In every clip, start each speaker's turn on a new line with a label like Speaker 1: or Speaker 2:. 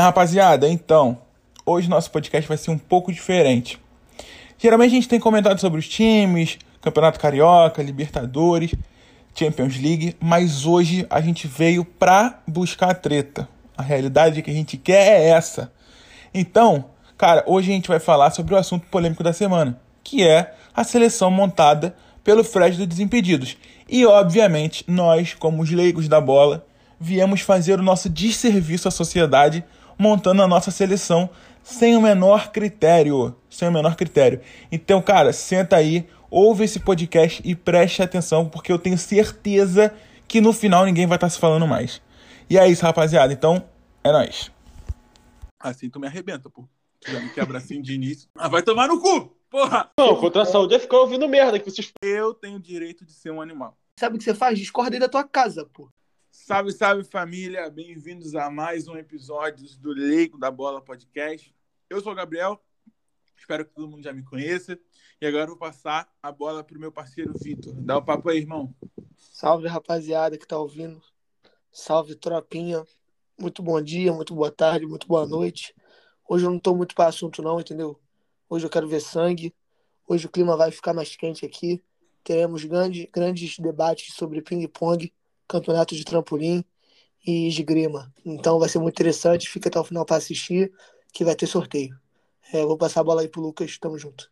Speaker 1: Minha rapaziada, então, hoje nosso podcast vai ser um pouco diferente. Geralmente a gente tem comentado sobre os times, Campeonato Carioca, Libertadores, Champions League, mas hoje a gente veio pra buscar a treta. A realidade que a gente quer é essa. Então, cara, hoje a gente vai falar sobre o assunto polêmico da semana, que é a seleção montada pelo Fred do Desimpedidos. E, obviamente, nós, como os leigos da bola, viemos fazer o nosso desserviço à sociedade montando a nossa seleção sem o menor critério. Sem o menor critério. Então, cara, senta aí, ouve esse podcast e preste atenção, porque eu tenho certeza que no final ninguém vai estar se falando mais. E é isso, rapaziada. Então, é nóis. Assim tu me arrebenta, pô. Tu já me quebra assim de início. Ah, vai tomar no cu! Porra!
Speaker 2: Não, contra a saúde é ficar ouvindo merda que vocês.
Speaker 1: Eu tenho o direito de ser um animal.
Speaker 3: Sabe o que você faz? Discorda aí da tua casa, pô.
Speaker 1: Salve, salve família, bem-vindos a mais um episódio do Leigo da Bola Podcast. Eu sou o Gabriel, espero que todo mundo já me conheça. E agora vou passar a bola pro meu parceiro Vitor. Dá o papo aí, irmão.
Speaker 3: Salve, rapaziada que tá ouvindo. Salve, tropinha. Muito bom dia, muito boa tarde, muito boa noite. Hoje eu não tô muito para assunto, não, entendeu? Hoje eu quero ver sangue. Hoje o clima vai ficar mais quente aqui. Teremos grande, grandes debates sobre ping-pong, campeonato de trampolim e esgrima. Então vai ser muito interessante. Fica até o final para assistir, que vai ter sorteio. É, vou passar a bola aí pro Lucas. Tamo junto.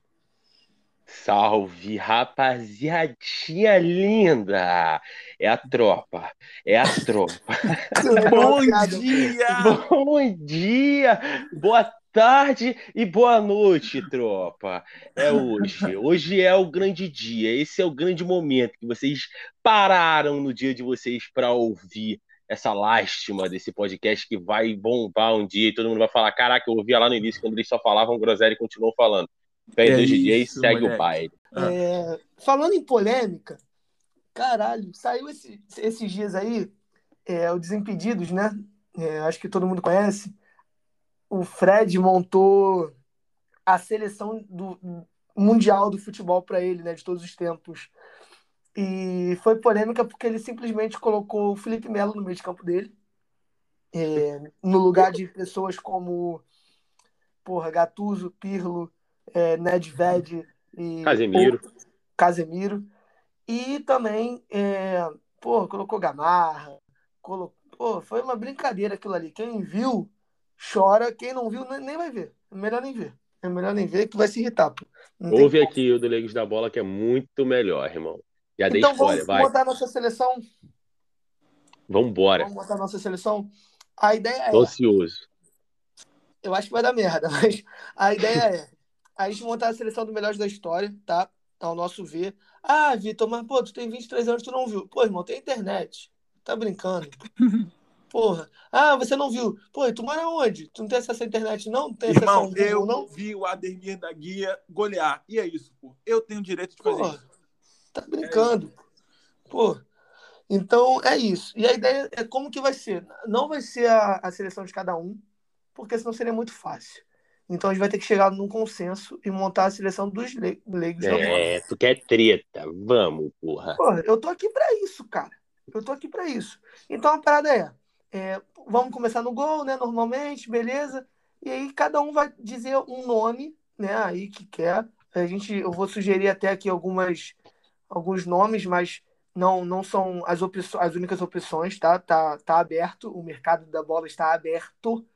Speaker 2: Salve, rapaziadinha linda! É a tropa, é a tropa.
Speaker 1: Bom dia!
Speaker 2: Bom dia, boa tarde e boa noite, tropa. É hoje. Hoje é o grande dia. Esse é o grande momento que vocês pararam no dia de vocês para ouvir essa lástima desse podcast que vai bombar um dia e todo mundo vai falar: Caraca, eu ouvia lá no início quando eles só falavam groselha e continuam falando. Fez
Speaker 1: É
Speaker 2: hoje em dia e segue
Speaker 1: moleque.
Speaker 2: o baile.
Speaker 3: É, falando em polêmica, caralho, saiu esse- esses dias aí, é, o Desimpedidos, né? É, acho que todo mundo conhece. O Fred montou a seleção do mundial do futebol para ele, né? De todos os tempos. E foi polêmica porque ele simplesmente colocou o Felipe Melo no meio de campo dele, é, no lugar de pessoas como porra, Gattuso, Pirlo, é, Nedved e
Speaker 2: Casemiro.
Speaker 3: Casemiro. E também, é, pô, colocou Gamarra. Colocou, pô, foi uma brincadeira aquilo ali. Quem viu, chora. Quem não viu, nem, vai ver. É melhor nem ver. É melhor nem ver que vai se irritar, pô. Não
Speaker 2: Ouve aqui o do Legos da Bola que é muito melhor, irmão. Já dei
Speaker 3: Então
Speaker 2: spoiler,
Speaker 3: vamos
Speaker 2: vai.
Speaker 3: montar nossa seleção.
Speaker 2: Vambora.
Speaker 3: Vamos montar nossa seleção. A ideia é,
Speaker 2: Tô ansioso.
Speaker 3: eu acho que vai dar merda, mas a ideia é a gente montar a seleção do melhores da história, tá? Ao nosso ver. Ah, Vitor, mas pô, tu tem 23 anos, tu não viu. Pô, irmão, tem internet. Tá brincando. Porra. Ah, você não viu. Pô, tu mora onde? Tu não tem acesso à internet, não? Não tem acesso ao
Speaker 1: Irmão,
Speaker 3: Google,
Speaker 1: eu
Speaker 3: não?
Speaker 1: vi o Ademir da Guia golear. E é isso, pô. Eu tenho direito de fazer
Speaker 3: Porra,
Speaker 1: isso.
Speaker 3: tá brincando. Pô. Então é isso. E a ideia é como que vai ser. Não vai ser a, a seleção de cada um, porque senão seria muito fácil. Então a gente vai ter que chegar num consenso e montar a seleção dos le- leigos.
Speaker 2: É, tu quer treta. Vamos, porra.
Speaker 3: Porra, eu tô aqui pra isso, cara. Eu tô aqui pra isso. Então a parada é, é, vamos começar no gol, né? Normalmente, beleza. E aí cada um vai dizer um nome, né? Aí que quer. A gente, eu vou sugerir até aqui algumas, alguns nomes, mas não, não são as, opções, as únicas opções, tá? tá? Tá aberto, o mercado da bola está aberto.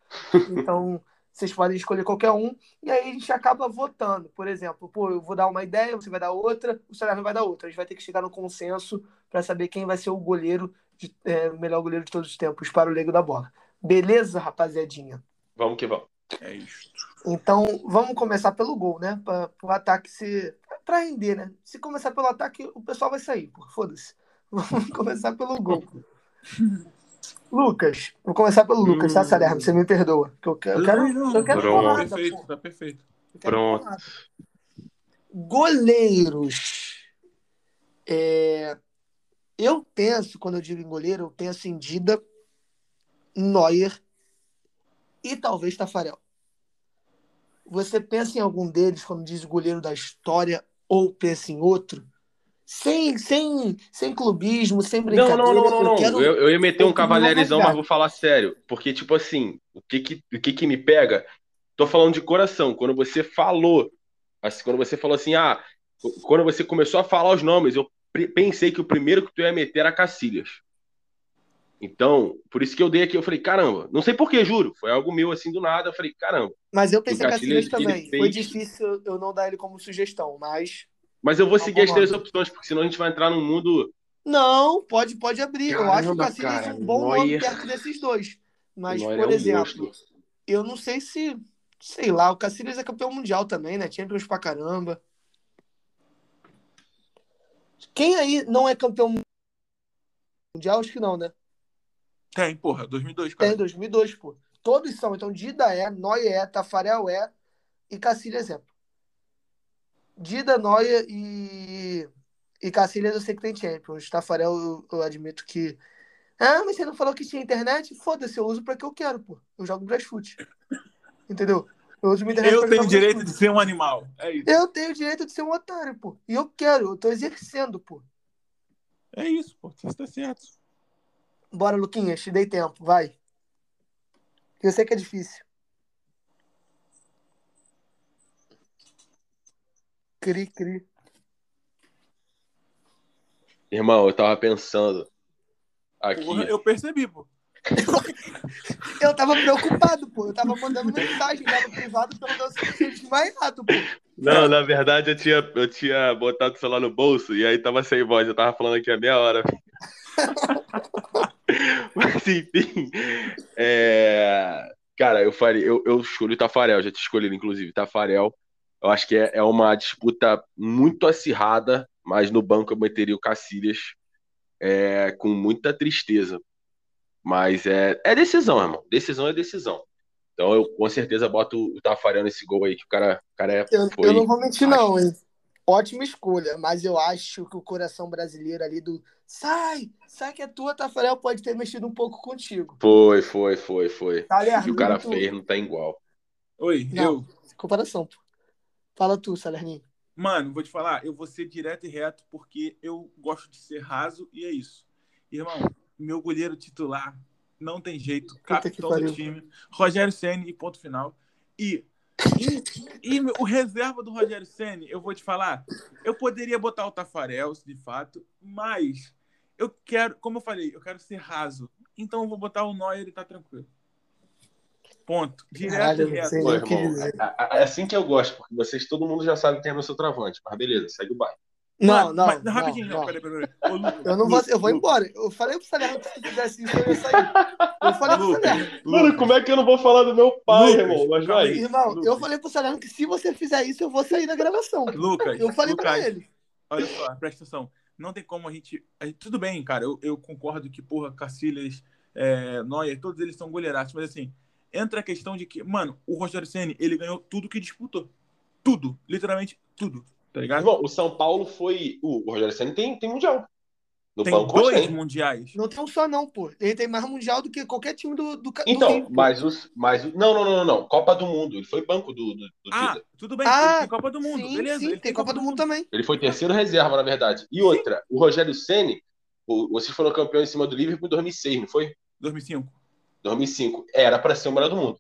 Speaker 3: Então vocês podem escolher qualquer um e aí a gente acaba votando. Por exemplo, pô, eu vou dar uma ideia, você vai dar outra, o Salerno vai dar outra. A gente vai ter que chegar no consenso para saber quem vai ser o goleiro, de, é, o melhor goleiro de todos os tempos para o Leigo da Bola. Beleza, rapaziadinha?
Speaker 2: Vamos que vamos.
Speaker 1: É isso.
Speaker 3: Então, vamos começar pelo gol, né? Para o ataque se. Para render, né? Se começar pelo ataque, o pessoal vai sair, pô. Foda-se. Vamos começar pelo gol. Lucas, vou começar pelo Lucas, tá, Salerno? Você me perdoa. que Eu quero, eu quero, eu quero
Speaker 2: Pronto.
Speaker 3: porrada,
Speaker 1: perfeito,
Speaker 3: pô.
Speaker 1: tá perfeito.
Speaker 2: Pronto.
Speaker 3: porrada. Goleiros. É, Eu penso, quando eu digo em goleiro, eu penso em Dida, Neuer e talvez Tafarel. Você pensa em algum deles quando diz goleiro da história ou pensa em outro? Sem, sem, sem clubismo, sem brincadeira.
Speaker 2: não, não, não, não.
Speaker 3: quero-
Speaker 2: Eu, eu ia meter
Speaker 3: eu
Speaker 2: um cavalheirizão, mas vou falar sério. Porque, tipo assim, o que que, o que que me pega? Tô falando de coração. Quando você falou, assim, quando você falou assim, ah, quando você começou a falar os nomes, eu pensei que o primeiro que tu ia meter era Cacilhas. Então, por isso que eu dei aqui, eu falei, caramba, não sei por que, juro, foi algo meu assim do nada, eu falei, caramba.
Speaker 3: Mas eu pensei
Speaker 2: O
Speaker 3: em Cacilhas
Speaker 2: Cacilhas,
Speaker 3: também. Foi
Speaker 2: fez-
Speaker 3: difícil eu não dar ele como sugestão, mas.
Speaker 2: Mas eu vou
Speaker 3: Não,
Speaker 2: seguir as três opções, porque senão a gente vai entrar num mundo.
Speaker 3: Não, pode, pode abrir. eu acho o
Speaker 2: Caramba,
Speaker 3: Cacilhas
Speaker 2: cara,
Speaker 3: um bom nome perto desses dois. Mas,
Speaker 2: Neuer
Speaker 3: por
Speaker 2: é um
Speaker 3: exemplo,
Speaker 2: monstro.
Speaker 3: eu não sei se. Sei lá, o Cacilhas é campeão mundial também, né? Champions pra caramba. Quem aí não é campeão mundial? Acho que não, né?
Speaker 1: Tem, porra, 2002,
Speaker 3: Tem
Speaker 1: cara.
Speaker 3: 2002, pô. Todos são. Então, Dida é, Noia é, Tafarel é e Cacilhas é. Dida, Noia e, e Cacilhas eu sei que tem Champions. Tafarel eu, eu admito que. Ah, mas você não falou que tinha internet? Foda-se, eu uso pra que eu quero, pô. Eu jogo Brasfoot. Entendeu? Eu
Speaker 1: tenho direito de ser um animal. É isso.
Speaker 3: Eu tenho o direito de ser um otário, pô. E eu quero, eu tô exercendo, pô.
Speaker 1: É isso, pô. Você tá certo.
Speaker 3: Bora, Luquinhas, te dei tempo, vai. Eu sei que é difícil. Cri, cri.
Speaker 2: Irmão, eu tava pensando aqui.
Speaker 1: Porra, eu percebi, pô.
Speaker 3: Eu tava preocupado, pô. Eu tava mandando mensagem lá no privado perguntando se eu tinha desmaiado, pô.
Speaker 2: Não, na verdade eu tinha, eu tinha botado o celular no bolso e aí tava sem voz, eu tava falando aqui a meia hora. Mas enfim, é, cara, eu faria, eu, eu escolhi Tafarel, já te escolhi inclusive, Tafarel. Eu acho que é, é uma disputa muito acirrada, mas no banco eu meteria o Cacilhas é, com muita tristeza. Mas é, é decisão, irmão. Decisão é decisão. Então eu com certeza boto o Tafarel nesse gol aí, que o cara, o cara é,
Speaker 3: Eu,
Speaker 2: foi.
Speaker 3: eu não vou mentir, não, hein? Ótima escolha, mas eu acho que o coração brasileiro ali do sai, sai que é tua, Tafarel, pode ter mexido um pouco contigo.
Speaker 2: Foi, foi, foi, foi.
Speaker 3: Tá,
Speaker 2: O que o cara fez não tá igual.
Speaker 1: Oi,
Speaker 3: Não.
Speaker 1: eu.
Speaker 3: Comparação, pô. Fala tu, Salerninho.
Speaker 1: Mano, vou te falar, eu vou ser direto e reto porque eu gosto de ser raso e é isso. Irmão, meu goleiro titular não tem jeito, capitão do time, Rogério Ceni e ponto final. E, e, e o reserva do Rogério Ceni, eu vou te falar, eu poderia botar o Tafarel, de fato, mas eu quero, como eu falei, eu quero ser raso. Então eu vou botar o Neuer e tá tranquilo. Ponto. Direto
Speaker 3: Caralho,
Speaker 1: e reto.
Speaker 2: Pô,
Speaker 3: que
Speaker 2: irmão, é, é- é assim que eu gosto, porque vocês, todo mundo já sabe quem é meu centroavante. Mas beleza, segue o baile.
Speaker 3: Não, não,
Speaker 1: mas-
Speaker 3: não,
Speaker 1: rapidinho, não,
Speaker 3: não.
Speaker 1: peraí, peraí. peraí. Ô,
Speaker 3: Eu não vou, eu vou embora. Eu falei pro Salerno que se fizesse isso, eu ia sair. Eu falei pro Salerno.
Speaker 2: Mano, como é que eu não vou falar do meu pai,
Speaker 1: Lucas,
Speaker 2: irmão? Mas vai.
Speaker 3: Irmão,
Speaker 1: Lucas.
Speaker 3: eu falei pro Salerno que se você fizer isso, eu vou sair da gravação.
Speaker 1: Lucas,
Speaker 3: Eu falei pra
Speaker 1: Lucas,
Speaker 3: ele.
Speaker 1: olha só, presta atenção. Não tem como a gente. a gente- tudo bem, cara, eu, eu concordo que, porra, Cacilhas, é, Neuer, todos eles são goleiraços, mas assim, entra a questão de que, mano, o Rogério Ceni ele ganhou tudo que disputou. Tudo, literalmente tudo, tá ligado?
Speaker 2: Irmão, o São Paulo foi. O Rogério Senna tem, tem mundial. No
Speaker 1: tem
Speaker 2: banco,
Speaker 1: dois
Speaker 2: tem.
Speaker 1: mundiais.
Speaker 3: Não tem um só, não, pô. Ele tem mais mundial do que qualquer time do, do, do
Speaker 2: Então,
Speaker 3: pô.
Speaker 2: mas os. Mas, não, não, não, não, não. Copa do Mundo. Ele foi banco do, do, do
Speaker 1: Ah, tudo bem,
Speaker 3: Ah,
Speaker 1: tem Copa do Mundo,
Speaker 3: sim,
Speaker 1: beleza.
Speaker 3: sim,
Speaker 1: ele
Speaker 3: tem Copa do Mundo também.
Speaker 2: Ele foi terceiro reserva, na verdade. E outra, o Rogério Ceni, o- vocês foram campeões em cima do Liverpool em 2006, não foi?
Speaker 1: 2005.
Speaker 2: 2005. Era pra ser o melhor do mundo.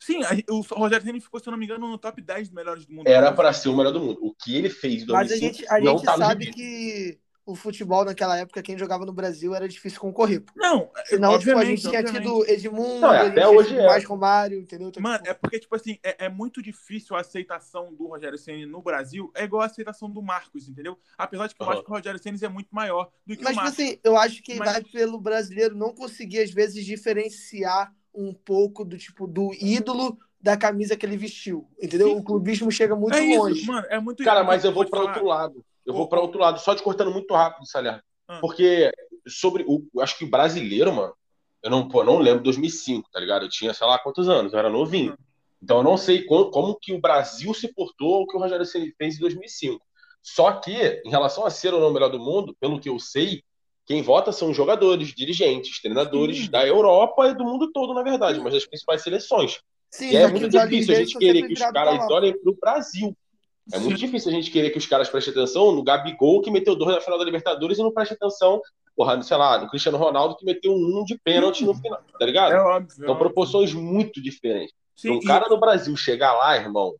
Speaker 1: Sim, o Rogério Ceni ficou, se eu não me engano, no top 10 dos melhores do mundo.
Speaker 2: Era pra ser o melhor do mundo. O que ele fez em
Speaker 3: Mas a
Speaker 2: 2005
Speaker 3: gente, a gente
Speaker 2: tá
Speaker 3: sabe que o futebol naquela época, quem jogava no Brasil, era difícil concorrer. pô.
Speaker 1: Não,
Speaker 3: Senão, tipo, a gente tinha
Speaker 1: obviamente.
Speaker 3: tido Edmundo,
Speaker 2: Não, é, até hoje é.
Speaker 3: mais Romário, entendeu? Então,
Speaker 1: Mano,
Speaker 3: tipo,
Speaker 1: é porque, tipo assim, é, é muito difícil a aceitação do Rogério Ceni no Brasil. É igual a aceitação do Marcos, entendeu? Apesar de que eu
Speaker 2: Aham.
Speaker 1: acho que o Rogério Ceni é muito maior do que
Speaker 3: Mas,
Speaker 1: o
Speaker 3: tipo
Speaker 1: Marcos.
Speaker 3: assim, eu acho que
Speaker 1: Mas-
Speaker 3: vai pelo brasileiro não conseguir, às vezes, diferenciar um pouco do tipo do ídolo da camisa que ele vestiu. Entendeu?
Speaker 1: Sim.
Speaker 3: O clubismo chega muito
Speaker 1: é
Speaker 3: longe.
Speaker 1: isso, mano. É muito
Speaker 2: Cara, mas eu vou para outro lado. Eu vou para outro lado, só te cortando muito rápido, Salerno.
Speaker 1: Ah.
Speaker 2: Porque sobre o, eu acho que o brasileiro, mano, eu não, pô, eu não lembro 2005, tá ligado? Eu tinha, sei lá, quantos anos, eu era novinho.
Speaker 1: Ah.
Speaker 2: Então eu não sei como, como que o Brasil se portou ao que o Rogério Ceni fez em 2005. Só que, em relação a ser ou não o melhor do mundo, pelo que eu sei, quem vota são os jogadores, dirigentes, treinadores
Speaker 1: Sim.
Speaker 2: da Europa e do mundo todo, na verdade, mas das principais seleções.
Speaker 3: Sim,
Speaker 2: E é muito difícil a gente querer que os caras olhem pro Brasil. É muito difícil a gente querer que os caras prestem atenção no Gabigol, que meteu dois na final da Libertadores, e não preste atenção, porra, sei lá, no Cristiano Ronaldo, que meteu um de pênalti no final, tá ligado?
Speaker 1: É óbvio.
Speaker 2: São
Speaker 1: é
Speaker 2: proporções muito diferentes.
Speaker 1: Sim,
Speaker 2: um cara no Brasil chegar lá, irmão,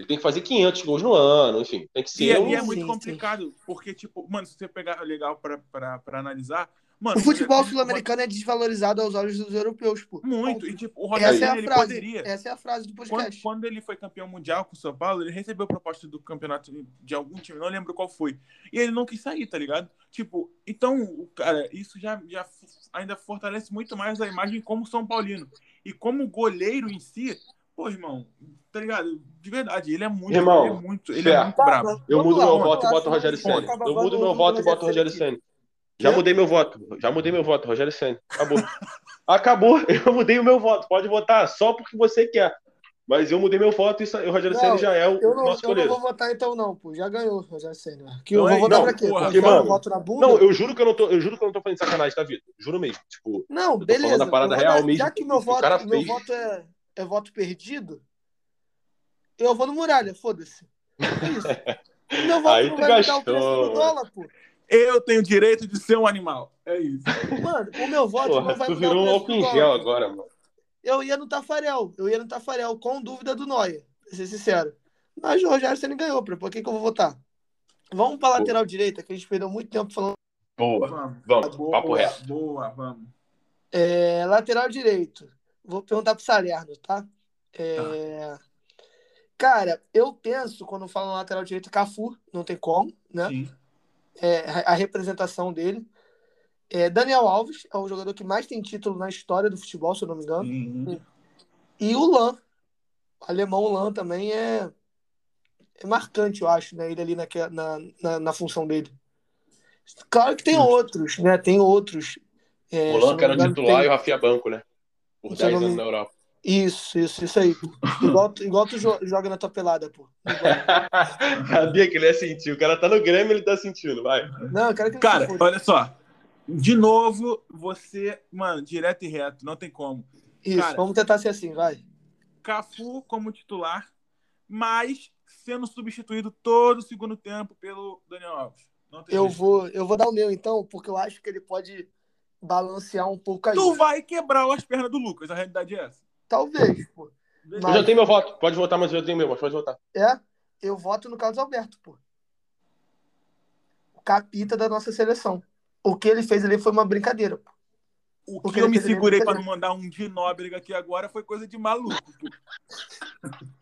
Speaker 2: ele tem que fazer 500 gols no ano, enfim, tem que
Speaker 1: e,
Speaker 2: ser
Speaker 1: e é,
Speaker 2: um...
Speaker 1: e é muito complicado, porque, tipo, mano, se você pegar legal pra, pra, pra analisar. Mano,
Speaker 3: O futebol
Speaker 1: Rogério-
Speaker 3: sul-americano é desvalorizado aos olhos dos europeus, pô.
Speaker 1: Muito. E, tipo, o Rogério
Speaker 3: Essa é a
Speaker 1: ele
Speaker 3: frase.
Speaker 1: poderia.
Speaker 3: Essa é a frase do
Speaker 1: Quando,
Speaker 3: podcast.
Speaker 1: quando ele foi campeão mundial com o São Paulo, ele recebeu proposta do campeonato de algum time, não lembro qual foi. E ele não quis sair, tá ligado? Tipo, então, o cara, isso já, já ainda fortalece muito mais a imagem como São Paulino. E como goleiro em si, pô, irmão, tá ligado? De verdade, ele é muito,
Speaker 2: Irmão,
Speaker 1: ele é muito, ele é muito brabo.
Speaker 2: Eu mudo
Speaker 3: lá,
Speaker 2: meu voto e boto o Rogério Senna. Eu mudo meu voto e boto o Rogério
Speaker 3: Ceni
Speaker 2: Senna. Já
Speaker 3: Quê?
Speaker 2: mudei meu voto. Já mudei meu voto, Rogério Senna. Acabou. Acabou. Eu mudei o meu voto. Pode votar só porque você quer. Mas eu mudei meu voto e isso- o Rogério
Speaker 3: Não,
Speaker 2: Senna já é o
Speaker 3: Eu não,
Speaker 2: nosso
Speaker 3: eu não
Speaker 2: goleiro.
Speaker 3: vou votar então, não, pô. Já ganhou, Rogério Senna. Que
Speaker 1: Não
Speaker 3: eu
Speaker 1: é
Speaker 3: vou votar
Speaker 1: isso,
Speaker 3: pra quê?
Speaker 1: porra,
Speaker 2: porque, mano,
Speaker 3: o voto na bunda?
Speaker 2: Não, eu juro que eu não tô, eu juro que eu não tô fazendo sacanagem, tá, Vitor? Juro mesmo. Tipo,
Speaker 3: Não,
Speaker 2: tô
Speaker 3: beleza.
Speaker 2: falando a parada
Speaker 3: Eu
Speaker 2: real mesmo,
Speaker 3: Já que meu
Speaker 2: o
Speaker 3: voto,
Speaker 2: cara
Speaker 3: meu
Speaker 2: fez.
Speaker 3: voto é, é voto perdido, eu vou no Muralha, foda-se. É isso. Meu voto
Speaker 2: Aí
Speaker 3: não vai mudar o
Speaker 2: gastou,
Speaker 3: preço do dólar, pô.
Speaker 1: Eu tenho direito de ser um animal. É isso.
Speaker 3: Mano, o meu voto
Speaker 2: porra,
Speaker 3: não vai
Speaker 2: tu
Speaker 3: mudar
Speaker 2: virou
Speaker 3: o
Speaker 2: um
Speaker 3: preço
Speaker 2: álcool
Speaker 3: do
Speaker 2: em
Speaker 3: dólar.
Speaker 2: gel agora, mano.
Speaker 3: Eu ia no Tafarel, eu ia no Tafarel, com dúvida do Noia, pra ser sincero. Mas o Rogério Senna ganhou, pra por que, que eu vou votar? Vamos pra lateral direita, que a gente perdeu muito tempo falando.
Speaker 2: Boa.
Speaker 1: Vamos.
Speaker 2: Vamos,
Speaker 1: Boa,
Speaker 2: papo reto.
Speaker 1: boa, vamos.
Speaker 3: É, lateral direito. Vou perguntar pro Salerno, tá? É, Cara, eu penso, quando falo lateral direito, Cafu, não tem como, né?
Speaker 1: Sim.
Speaker 3: É, a representação dele. É, Daniel Alves é o jogador que mais tem título na história do futebol, se eu não me engano.
Speaker 1: Sim.
Speaker 3: E o Lan, o alemão Lan também é, é marcante, eu acho, né? Ele ali naque- na, na, na função dele. Claro que tem outros, né? Tem outros. É,
Speaker 2: O Lan
Speaker 3: não
Speaker 2: que era titular
Speaker 3: tem-
Speaker 2: e o Rafinha Banco, né? Por
Speaker 3: Se eu
Speaker 2: 10
Speaker 3: não me-
Speaker 2: anos na Europa.
Speaker 3: Isso, isso, isso aí. Igual, tu- igual tu jo- joga na tua pelada, pô.
Speaker 2: Sabia que ele ia sentir. O cara tá no Grêmio, ele tá sentindo, vai.
Speaker 3: Não, eu quero que ele
Speaker 1: Cara,
Speaker 3: foda.
Speaker 1: olha só. De novo, você, mano, direto e reto, não tem como.
Speaker 3: Isso,
Speaker 1: cara.
Speaker 3: vamos tentar ser assim, vai.
Speaker 1: Cafu como titular, mas sendo substituído todo o segundo tempo pelo Daniel Alves. Não tem
Speaker 3: Eu
Speaker 1: jeito.
Speaker 3: vou, eu vou dar o meu, então, porque eu acho que ele pode balancear um pouco aí.
Speaker 1: Tu vai quebrar as pernas do Lucas, a realidade é essa.
Speaker 3: Talvez, pô.
Speaker 2: Eu
Speaker 3: Mas-
Speaker 2: já tenho meu voto. Pode votar, mas eu já tenho meu, mas pode votar.
Speaker 3: É, eu voto no Carlos Alberto, pô. O capita da nossa seleção. O que ele fez ali foi uma brincadeira, pô.
Speaker 1: O
Speaker 3: Porque
Speaker 1: que eu me
Speaker 3: ali
Speaker 1: segurei
Speaker 3: é
Speaker 1: pra não mandar um de Nóbrega aqui agora foi coisa de maluco.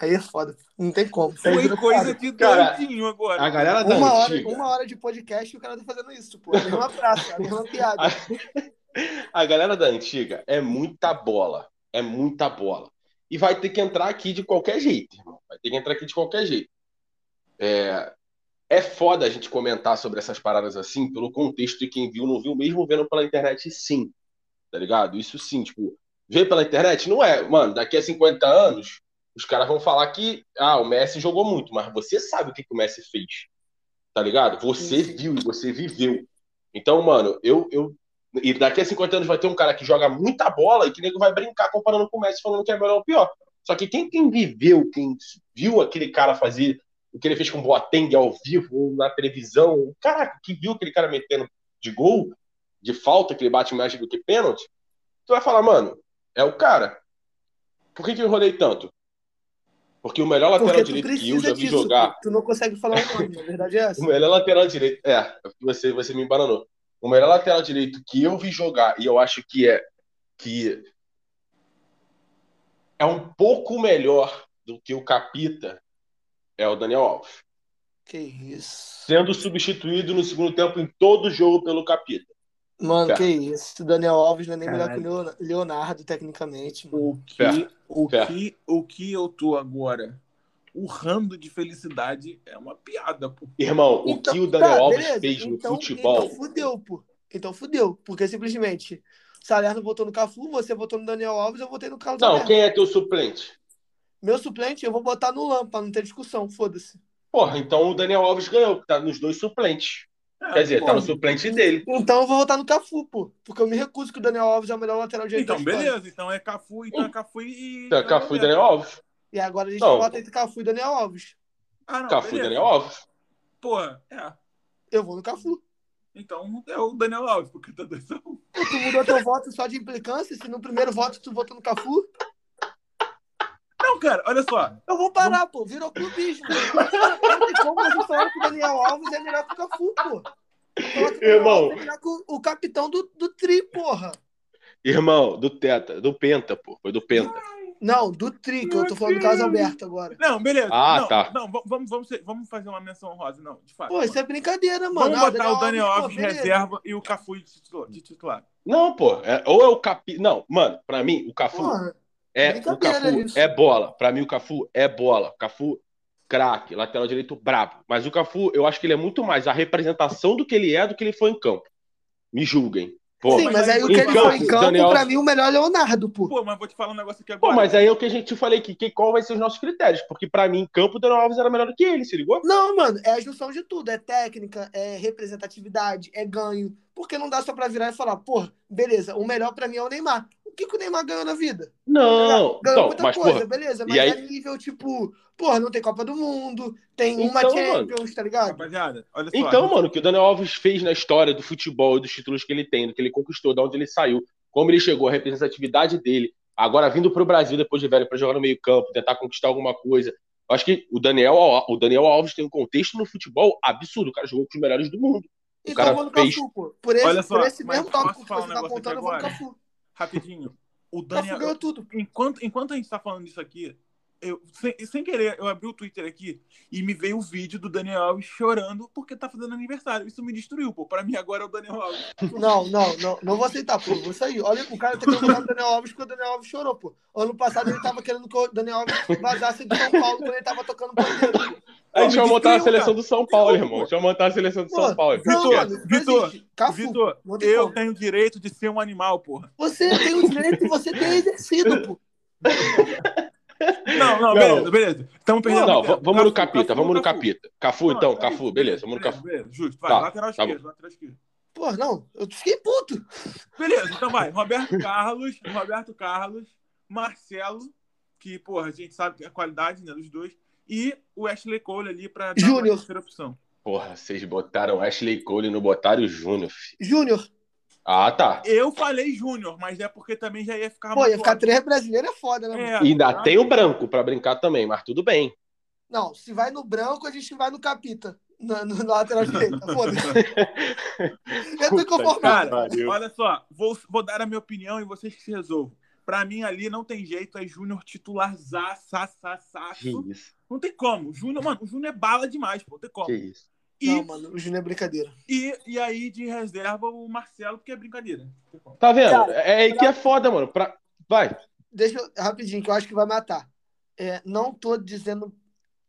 Speaker 3: Aí é foda. Não tem como.
Speaker 1: Foi coisa
Speaker 3: piada.
Speaker 1: de
Speaker 2: Cara,
Speaker 1: doidinho agora.
Speaker 2: A galera da
Speaker 3: Uma hora,
Speaker 2: antiga.
Speaker 3: uma hora de podcast e o cara tá fazendo isso, pô. A mesma praça, a mesma piada.
Speaker 2: A galera da antiga é muita bola. É muita bola. E vai ter que entrar aqui de qualquer jeito, irmão. Vai ter que entrar aqui de qualquer jeito. É, é foda a gente comentar sobre essas paradas assim, pelo contexto de quem viu, não viu, mesmo vendo pela internet, sim. Tá ligado? Isso sim, tipo, ver pela internet não é, mano, daqui a 50 anos, os caras vão falar que, ah, o Messi jogou muito, mas você sabe o que, que o Messi fez. Tá ligado? Você
Speaker 3: Sim,
Speaker 2: viu, você viveu. Então, mano, eu, eu. E daqui a 50 anos vai ter um cara que joga muita bola e que nego vai brincar comparando com o Messi, falando que é melhor ou pior. Só que quem, quem viveu, quem viu aquele cara fazer o que ele fez com o Boateng ao vivo, ou na televisão, caraca, que viu aquele cara metendo de gol, de falta, que ele bate mais do que pênalti, tu vai falar, mano, é o cara. Por que, que eu enrolei tanto? Porque o melhor lateral
Speaker 3: Porque
Speaker 2: direito que eu já vi
Speaker 3: disso.
Speaker 2: jogar.
Speaker 3: Tu não consegue falar o nome, na verdade é essa.
Speaker 2: o melhor lateral direito. É, você, você me embananou. O melhor lateral direito que eu vi jogar, e eu acho que é que é um pouco melhor do que o Capita, é o Daniel Alves.
Speaker 3: Que isso.
Speaker 2: Sendo substituído no segundo tempo em todo jogo pelo Capita.
Speaker 3: Mano,
Speaker 2: Fé.
Speaker 3: que isso. O Daniel Alves não é nem melhor que o Leon- Leonardo, tecnicamente. mano.
Speaker 1: O que,
Speaker 2: Fé.
Speaker 1: o,
Speaker 2: Fé.
Speaker 1: que, o que eu tô agora urrando de felicidade é uma piada, pô.
Speaker 2: Irmão, o
Speaker 3: Então,
Speaker 2: que o Daniel
Speaker 3: tá,
Speaker 2: Alves
Speaker 3: beleza.
Speaker 2: fez no
Speaker 3: Então-
Speaker 2: futebol.
Speaker 3: Então fudeu, pô. Então fudeu. Porque simplesmente o Salerno votou no Cafu, você votou no Daniel Alves, eu votei no Carlos
Speaker 2: Não,
Speaker 3: Alberto.
Speaker 2: quem é teu suplente?
Speaker 3: Meu suplente, eu vou botar no Lam, pra não ter discussão, foda-se.
Speaker 2: Porra, então o Daniel Alves ganhou, que tá nos dois suplentes.
Speaker 1: É,
Speaker 2: Quer dizer, tá no
Speaker 3: porra.
Speaker 2: suplente dele.
Speaker 3: Então eu vou votar no Cafu, pô. Porque eu me recuso que o Daniel Alves é o melhor lateral direito
Speaker 1: Então, beleza. Então é Cafu, então é Cafu e.
Speaker 2: Tá, Cafu e Daniel Alves.
Speaker 3: E agora a gente
Speaker 2: Não.
Speaker 3: vota entre Cafu e Daniel Alves.
Speaker 1: Ah, não,
Speaker 2: Cafu e
Speaker 1: beleza.
Speaker 2: Daniel Alves.
Speaker 1: Porra, é.
Speaker 3: Eu vou no Cafu.
Speaker 1: Então é o Daniel Alves, porque tá dois a um.
Speaker 3: Pô, Tu mudou teu voto só de implicância? Se no primeiro voto tu votou no Cafu?
Speaker 1: Não, cara, olha só.
Speaker 3: Eu vou parar, pô. Virou clubismo. Não tem como você falar que o Daniel Alves é melhor que o Cafu, pô.
Speaker 2: Irmão.
Speaker 3: Que o, capitão do, do Tri, porra.
Speaker 2: Irmão, do Teta, do Penta, pô. Foi do Penta.
Speaker 3: Não, do Tri, que eu tô falando do Carlos Alberto agora.
Speaker 1: Não, beleza.
Speaker 2: Ah,
Speaker 1: não,
Speaker 2: tá.
Speaker 1: Não, vamos, vamos, vamos fazer uma menção rosa, não, de fato.
Speaker 3: Pô, isso é brincadeira, mano.
Speaker 1: Vamos botar o Daniel Alves de reserva e o Cafu de titular. De titular.
Speaker 2: Não, pô. é- ou é o Capi. Não, mano, pra mim, o Cafu
Speaker 3: Porra,
Speaker 2: é. O Cafu
Speaker 3: isso.
Speaker 2: é bola. Pra mim, o Cafu é bola. Cafu, craque, lateral direito brabo. Mas o Cafu, eu acho que ele é muito mais a representação do que ele é do que ele foi em campo. Me julguem. Pô,
Speaker 3: Sim,
Speaker 1: mas
Speaker 3: mas
Speaker 1: aí
Speaker 3: o que ele
Speaker 1: campo,
Speaker 3: foi em campo,
Speaker 2: Daniel
Speaker 3: pra mim, o melhor é Leonardo, pô.
Speaker 1: Pô, mas vou te falar um negócio aqui
Speaker 2: Pô,
Speaker 1: agora.
Speaker 2: mas aí é o que a gente falei aqui, que qual vai ser os nossos critérios? Porque pra mim, em campo, o Daniel Alves era melhor do que ele, se ligou?
Speaker 3: Não, mano, é a junção de tudo. É técnica, é representatividade, é ganho. Porque não dá só pra virar e falar, porra, beleza, o melhor pra mim é o Neymar. O que, que o Neymar ganhou na vida?
Speaker 2: Não,
Speaker 3: Ganhou
Speaker 2: então,
Speaker 3: muita
Speaker 2: mas,
Speaker 3: coisa,
Speaker 2: porra,
Speaker 3: beleza,
Speaker 2: e
Speaker 3: mas
Speaker 2: aí-
Speaker 3: é nível, tipo, porra, não tem Copa do Mundo, tem uma
Speaker 2: Então,
Speaker 3: Champions, tá ligado?
Speaker 1: Rapaziada, olha só.
Speaker 2: Então, mano, o que o Daniel Alves fez na história do futebol e dos títulos que ele tem, do que ele conquistou, de onde ele saiu, como ele chegou, a representatividade dele, agora vindo pro Brasil depois de velho pra jogar no meio-campo, tentar conquistar alguma coisa. Eu acho que o Daniel, o Daniel Alves tem um contexto no futebol absurdo. O cara jogou com os melhores do mundo.
Speaker 3: Então
Speaker 2: cara
Speaker 3: eu vou no
Speaker 2: fez-
Speaker 3: Cafu, pô. Por esse,
Speaker 1: Olha só,
Speaker 3: por esse mesmo tópico que você tá
Speaker 1: aqui
Speaker 3: eu vou no? Cafu.
Speaker 1: Rapidinho. O
Speaker 3: Cafu
Speaker 1: Daniel.
Speaker 3: ganhou tudo.
Speaker 1: Enquanto, enquanto a gente tá falando disso aqui, eu, sem, sem querer, eu abri o Twitter aqui e me veio o vídeo do Daniel Alves chorando porque tá fazendo aniversário. Isso me destruiu, pô. Pra mim agora é o Daniel Alves.
Speaker 3: Não, não, não, não vou aceitar, pô. Vou sair. Olha, o cara tá querendo botar o Daniel Alves porque o Daniel Alves chorou, pô. Ano passado ele tava querendo que o Daniel Alves vazasse de São Paulo quando ele tava tocando pandeiro.
Speaker 2: A gente
Speaker 1: me
Speaker 2: vai montar a seleção
Speaker 1: cara.
Speaker 2: do São Paulo, irmão.
Speaker 1: pô.
Speaker 2: A gente vai montar a seleção do
Speaker 3: Pô,
Speaker 2: São Paulo.
Speaker 1: Vitor, Vitor. Vitor, eu
Speaker 3: como.
Speaker 1: tenho o direito de ser um animal, porra.
Speaker 3: Você tem o direito e você tem exercido, pô.
Speaker 1: Não, não, beleza, beleza. Estamos perdendo
Speaker 2: Não, vamos no
Speaker 1: Cafu,
Speaker 2: capita,
Speaker 1: Cafu,
Speaker 2: vamos no
Speaker 1: Cafu.
Speaker 2: capita. Cafu,
Speaker 1: Não,
Speaker 2: então,
Speaker 1: é
Speaker 2: Cafu,
Speaker 1: isso,
Speaker 2: beleza, vamos no Cafu.
Speaker 1: beleza, justo, vai,
Speaker 2: Tá,
Speaker 1: lateral
Speaker 2: tá
Speaker 1: esquerdo, lateral esquerdo.
Speaker 3: Pô, não, eu fiquei puto.
Speaker 1: Beleza, então vai. Roberto Carlos, Roberto Carlos, Marcelo, que, porra, a gente sabe que é a qualidade né, dos dois, e o Ashley Cole ali pra dar
Speaker 3: Júnior.
Speaker 1: uma terceira opção.
Speaker 2: Porra, vocês botaram Ashley Cole e não botaram o Júnior.
Speaker 3: Júnior,
Speaker 2: Ah, tá.
Speaker 1: Eu falei Júnior, mas é porque também já ia ficar
Speaker 3: pô, ia ficar três brasileiros é foda, né?
Speaker 1: É,
Speaker 2: E ainda
Speaker 1: tá?
Speaker 2: tem o branco pra brincar também, mas tudo bem.
Speaker 3: Não, se vai no branco, a gente vai no capita. Na lateral direita. Foda-se. Eu tô
Speaker 2: Puta
Speaker 3: inconformado.
Speaker 1: Cara, olha só, vou, vou dar a minha opinião e vocês que se resolvam. Pra mim ali não tem jeito, é Júnior titular
Speaker 2: Que
Speaker 1: zaço.
Speaker 2: isso,
Speaker 1: Não tem como. Júnior, mano, o Júnior é bala demais, pô, não tem como.
Speaker 2: que isso.
Speaker 1: E,
Speaker 3: Não, mano, o Júnior é brincadeira.
Speaker 1: e, e aí de reserva o Marcelo, porque é brincadeira.
Speaker 2: Tá vendo?
Speaker 3: Cara,
Speaker 2: é aí que é foda, mano. Pra... Vai.
Speaker 3: Deixa eu, rapidinho, que eu acho que vai matar. É, não tô dizendo.